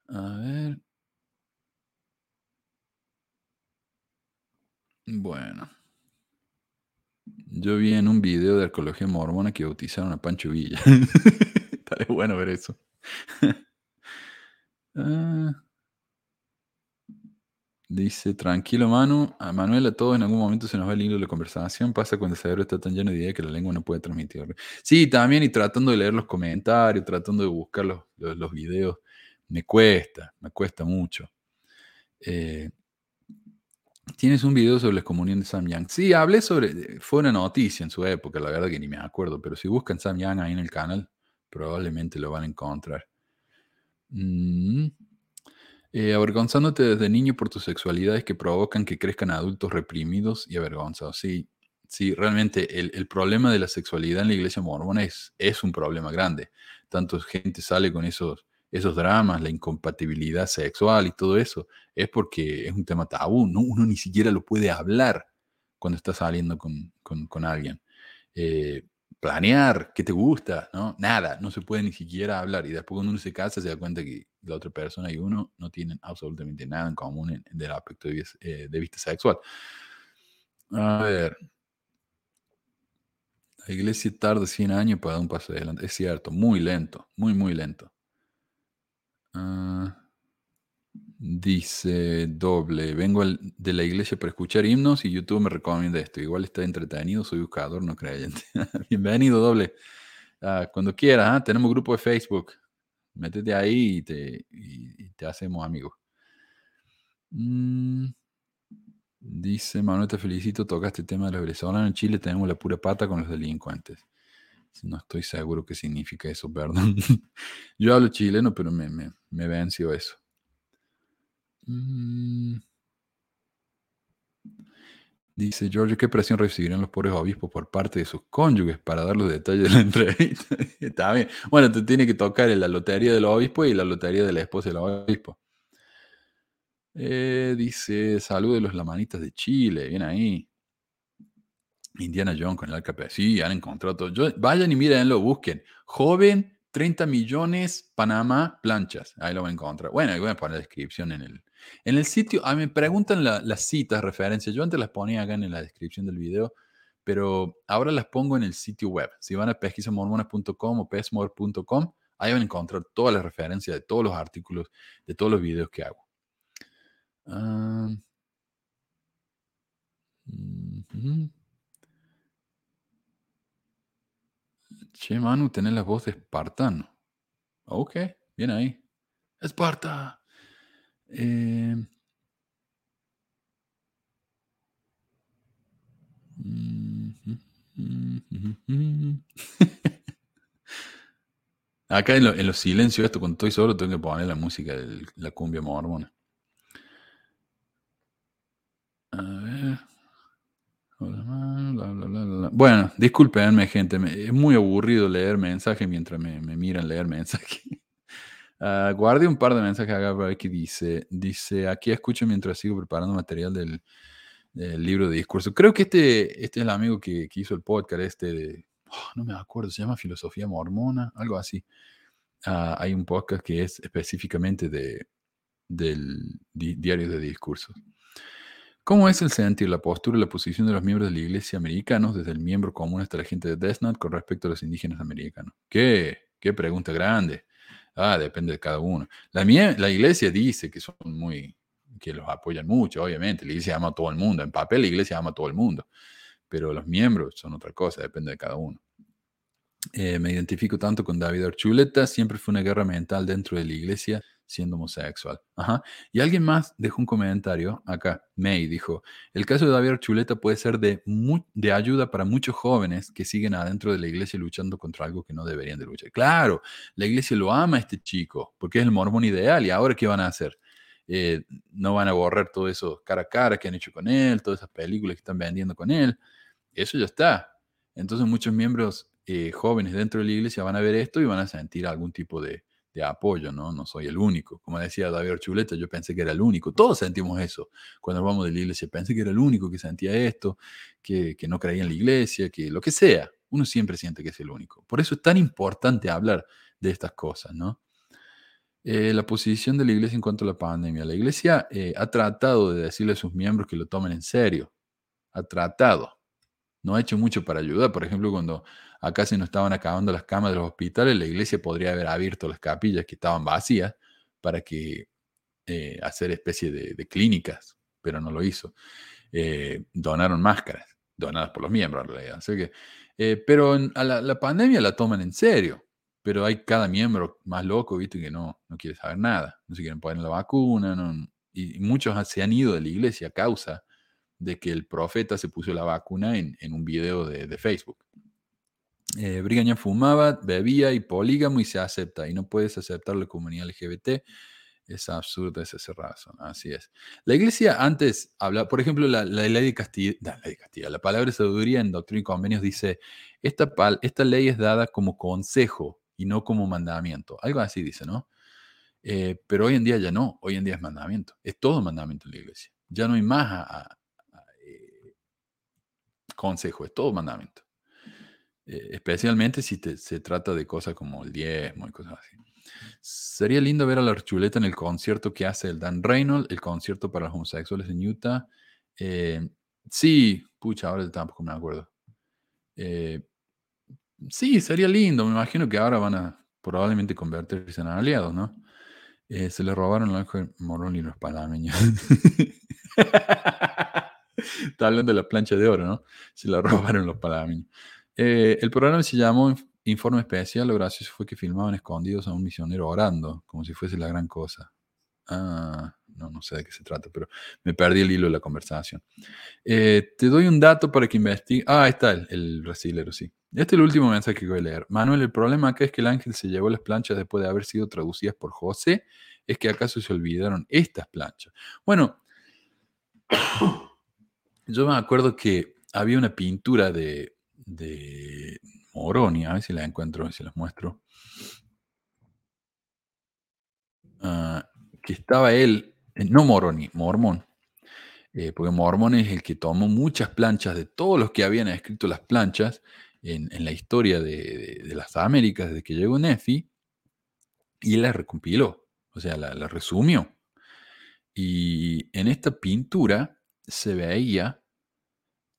A ver. Bueno. Yo vi en un video de arqueología mormona que bautizaron a Pancho Villa. [LAUGHS] Estaría bueno ver eso. [LAUGHS] Ah. Dice, tranquilo Manu, a Manuel a todos en algún momento se nos va el hilo de la conversación, pasa cuando el cerebro está tan lleno de ideas que la lengua no puede transmitirlo. Sí, también y tratando de leer los comentarios, tratando de buscar los, los, videos, me cuesta, me cuesta mucho. Eh, Tienes un video sobre la comunión de Sam Young. Sí, hablé sobre, fue una noticia en su época, la verdad que ni me acuerdo, pero si buscan Sam Young ahí en el canal, probablemente lo van a encontrar. Mm. Eh, avergonzándote desde niño por tus sexualidades que provocan que crezcan adultos reprimidos y avergonzados. Sí, sí, realmente el, el problema de la sexualidad en la iglesia mormona es, es un problema grande. Tanto gente sale con esos, esos dramas, la incompatibilidad sexual y todo eso, es porque es un tema tabú, ¿no? uno ni siquiera lo puede hablar cuando está saliendo con, con- alguien. Eh, planear qué te gusta, ¿no? Nada, no se puede ni siquiera hablar. Y después cuando uno se casa se da cuenta que la otra persona y uno no tienen absolutamente nada en común en, del aspecto de, eh, de vista sexual. A ver. La iglesia tarda 100 años para dar un paso adelante. Es cierto, muy lento, muy, muy lento. Ah, dice doble, vengo de la iglesia para escuchar himnos y YouTube me recomienda esto. Igual está entretenido, soy buscador, no creyente. [LAUGHS] Bienvenido doble. Ah, cuando quieras, ¿ah? tenemos grupo de Facebook. Métete ahí y te, te hacemos amigos. Mm, dice Manuel, te felicito, tocaste el tema de los venezolanos. En Chile tenemos la pura pata con los delincuentes. No estoy seguro qué significa eso, [LAUGHS] perdón. Yo hablo chileno, pero me, me, me venció eso. Mm. Dice George, ¿qué presión recibirán los pobres obispos por parte de sus cónyuges para dar los detalles de la [LAUGHS] entrevista? [LAUGHS] Está bien. Bueno, te tiene que tocar la lotería del obispo y la lotería de la esposa del obispo. Eh, dice, salud de los lamanitas de Chile, bien ahí. Indiana Jones con el AKP. Sí, han encontrado todo. vayan y mírenlo, busquen. Joven, 30 millones, Panamá, planchas. Ahí lo van a encontrar. Bueno, voy a poner la descripción en el, en el sitio. A mí me preguntan las citas, referencias. Yo antes las ponía acá en la descripción del video, pero ahora las pongo en el sitio web. Si van a pesquisamormonas.com o pesmor.com, ahí van a encontrar todas las referencias de todos los artículos, de todos los videos que hago. Ah, Che, Manu, tenés la voz de espartano. Ok, bien ahí. Esparta. Eh, [LAUGHS] Acá en, los silencios, esto cuando estoy solo, tengo que poner la música de la cumbia mormona. A ver. Bueno, discúlpenme, gente. Es muy aburrido leer mensajes mientras me, miran leer mensajes. Uh, guardé un par de mensajes acá para ver dice. Dice, aquí escucho mientras sigo preparando material del, libro de discurso. Creo que este, este es el amigo que, hizo el podcast, este de, oh, no me acuerdo, se llama Filosofía Mormona, algo así. Ah, hay un podcast que es específicamente de, del diario de discursos. ¿Cómo es el sentir, la postura y la posición de los miembros de la iglesia americanos, desde el miembro común hasta la gente de Desnat, con respecto a los indígenas americanos? ¿Qué? ¿Qué pregunta grande? Ah, depende de cada uno. La, la iglesia dice que son muy, que los apoyan mucho, obviamente. La iglesia ama a todo el mundo. En papel la iglesia ama a todo el mundo. Pero los miembros son otra cosa, depende de cada uno. Eh, me identifico tanto con David Archuleta, siempre fue una guerra mental dentro de la iglesia siendo homosexual. Y alguien más dejó un comentario acá. May dijo, el caso de David Chuleta puede ser de, de ayuda para muchos jóvenes que siguen adentro de la iglesia luchando contra algo que no deberían de luchar. Claro, la iglesia lo ama a este chico porque es el mormón ideal y ahora ¿qué van a hacer? Eh, no van a borrar todo eso cara a cara que han hecho con él, todas esas películas que están vendiendo con él. Eso ya está. Entonces muchos miembros eh, jóvenes dentro de la iglesia van a ver esto y van a sentir algún tipo de, de apoyo, ¿no? No soy el único. Como decía David Chuleta, yo pensé que era el único. Todos sentimos eso cuando vamos de la iglesia. Pensé que era el único que sentía esto, que, no creía en la iglesia, que lo que sea. Uno siempre siente que es el único. Por eso es tan importante hablar de estas cosas, ¿no? Eh, la posición de la iglesia en cuanto a la pandemia. La iglesia eh, ha tratado de decirle a sus miembros que lo tomen en serio. Ha tratado. No ha hecho mucho para ayudar. Por ejemplo, cuando Acá se nos estaban acabando las camas de los hospitales, la iglesia podría haber abierto las capillas que estaban vacías para que eh, hacer especie de, clínicas, pero no lo hizo. Eh, donaron máscaras, donadas por los miembros en realidad. que, eh, pero la, pandemia la toman en serio, pero hay cada miembro más loco, viste, que no, no quiere saber nada, no se quieren poner la vacuna, y, muchos se han ido de la iglesia a causa de que el profeta se puso la vacuna en, un video de Facebook. Eh, Brigaña fumaba, bebía y polígamo y se acepta. Y no puedes aceptar la comunidad LGBT. Es absurdo esa razón. Así es. La iglesia antes habla, por ejemplo, la, ley de Castilla, la, ley de Castilla, la palabra de sabiduría en Doctrina y Convenios dice, esta, esta ley es dada como consejo y no como mandamiento. Algo así dice, ¿no? Eh, pero hoy en día ya no, hoy en día es mandamiento. Es todo mandamiento en la iglesia. Ya no hay más eh, consejo, es todo mandamiento. Eh, especialmente si te- se trata de cosas como el diezmo y cosas así. Sería lindo ver a la Archuleta en el concierto que hace el Dan Reynolds, el concierto para los homosexuales en Utah. Eh, sí, pucha, ahora tampoco me acuerdo. Eh, sí, sería lindo. Me imagino que ahora van a probablemente convertirse en aliados, ¿no? Eh, se le robaron ángel Morón y los panameños. [LAUGHS] Está hablando de la plancha de oro, ¿no? Se la [LAUGHS] robaron los panameños. Eh, el programa se llamó Inf- Informe Especial. Lo gracioso fue que filmaban escondidos a un misionero orando, como si fuese la gran cosa. Ah, no, sé de qué se trata, pero me perdí el hilo de la conversación. Eh, te doy un dato para que investigue. Ah, está el, el sí. Este es el último mensaje que voy a leer. Manuel, el problema acá es que el ángel se llevó las planchas después de haber sido traducidas por José. Es que acaso se olvidaron estas planchas. Bueno, [COUGHS] yo me acuerdo que había una pintura de, de Moroni, a ver si la encuentro, si las muestro. Ah, que estaba él, eh, no Moroni, Mormón, eh, porque Mormón es el que tomó muchas planchas de todos los que habían escrito las planchas en, la historia de, de- de las Américas desde que llegó Nefi y las recompiló, o sea, la, la resumió. Y en esta pintura se veía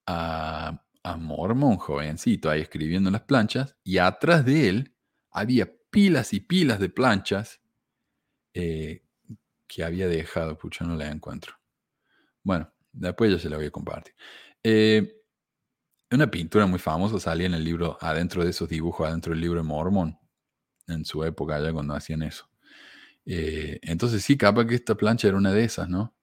a, a Mormón, jovencito, ahí escribiendo en las planchas, y atrás de él había pilas y pilas de planchas eh, que había dejado, pucha, no la encuentro. Bueno, después ya se la voy a compartir. Eh, una pintura muy famosa salía en el libro, adentro de esos dibujos, adentro del libro de Mormón, en su época, allá cuando hacían eso. Eh, entonces sí, capaz que esta plancha era una de esas, ¿no?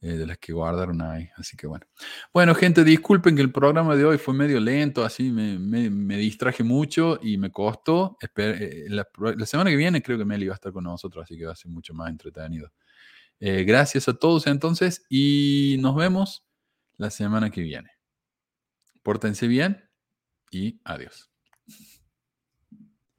Eh, de las que guardaron ahí. Así que bueno. Bueno, gente, disculpen que el programa de hoy fue medio lento, así me, me- me distraje mucho y me costó. Esper- eh, la, la semana que viene creo que Meli va a estar con nosotros, así que va a ser mucho más entretenido. Eh, gracias a todos entonces y nos vemos la semana que viene. Pórtense bien y adiós.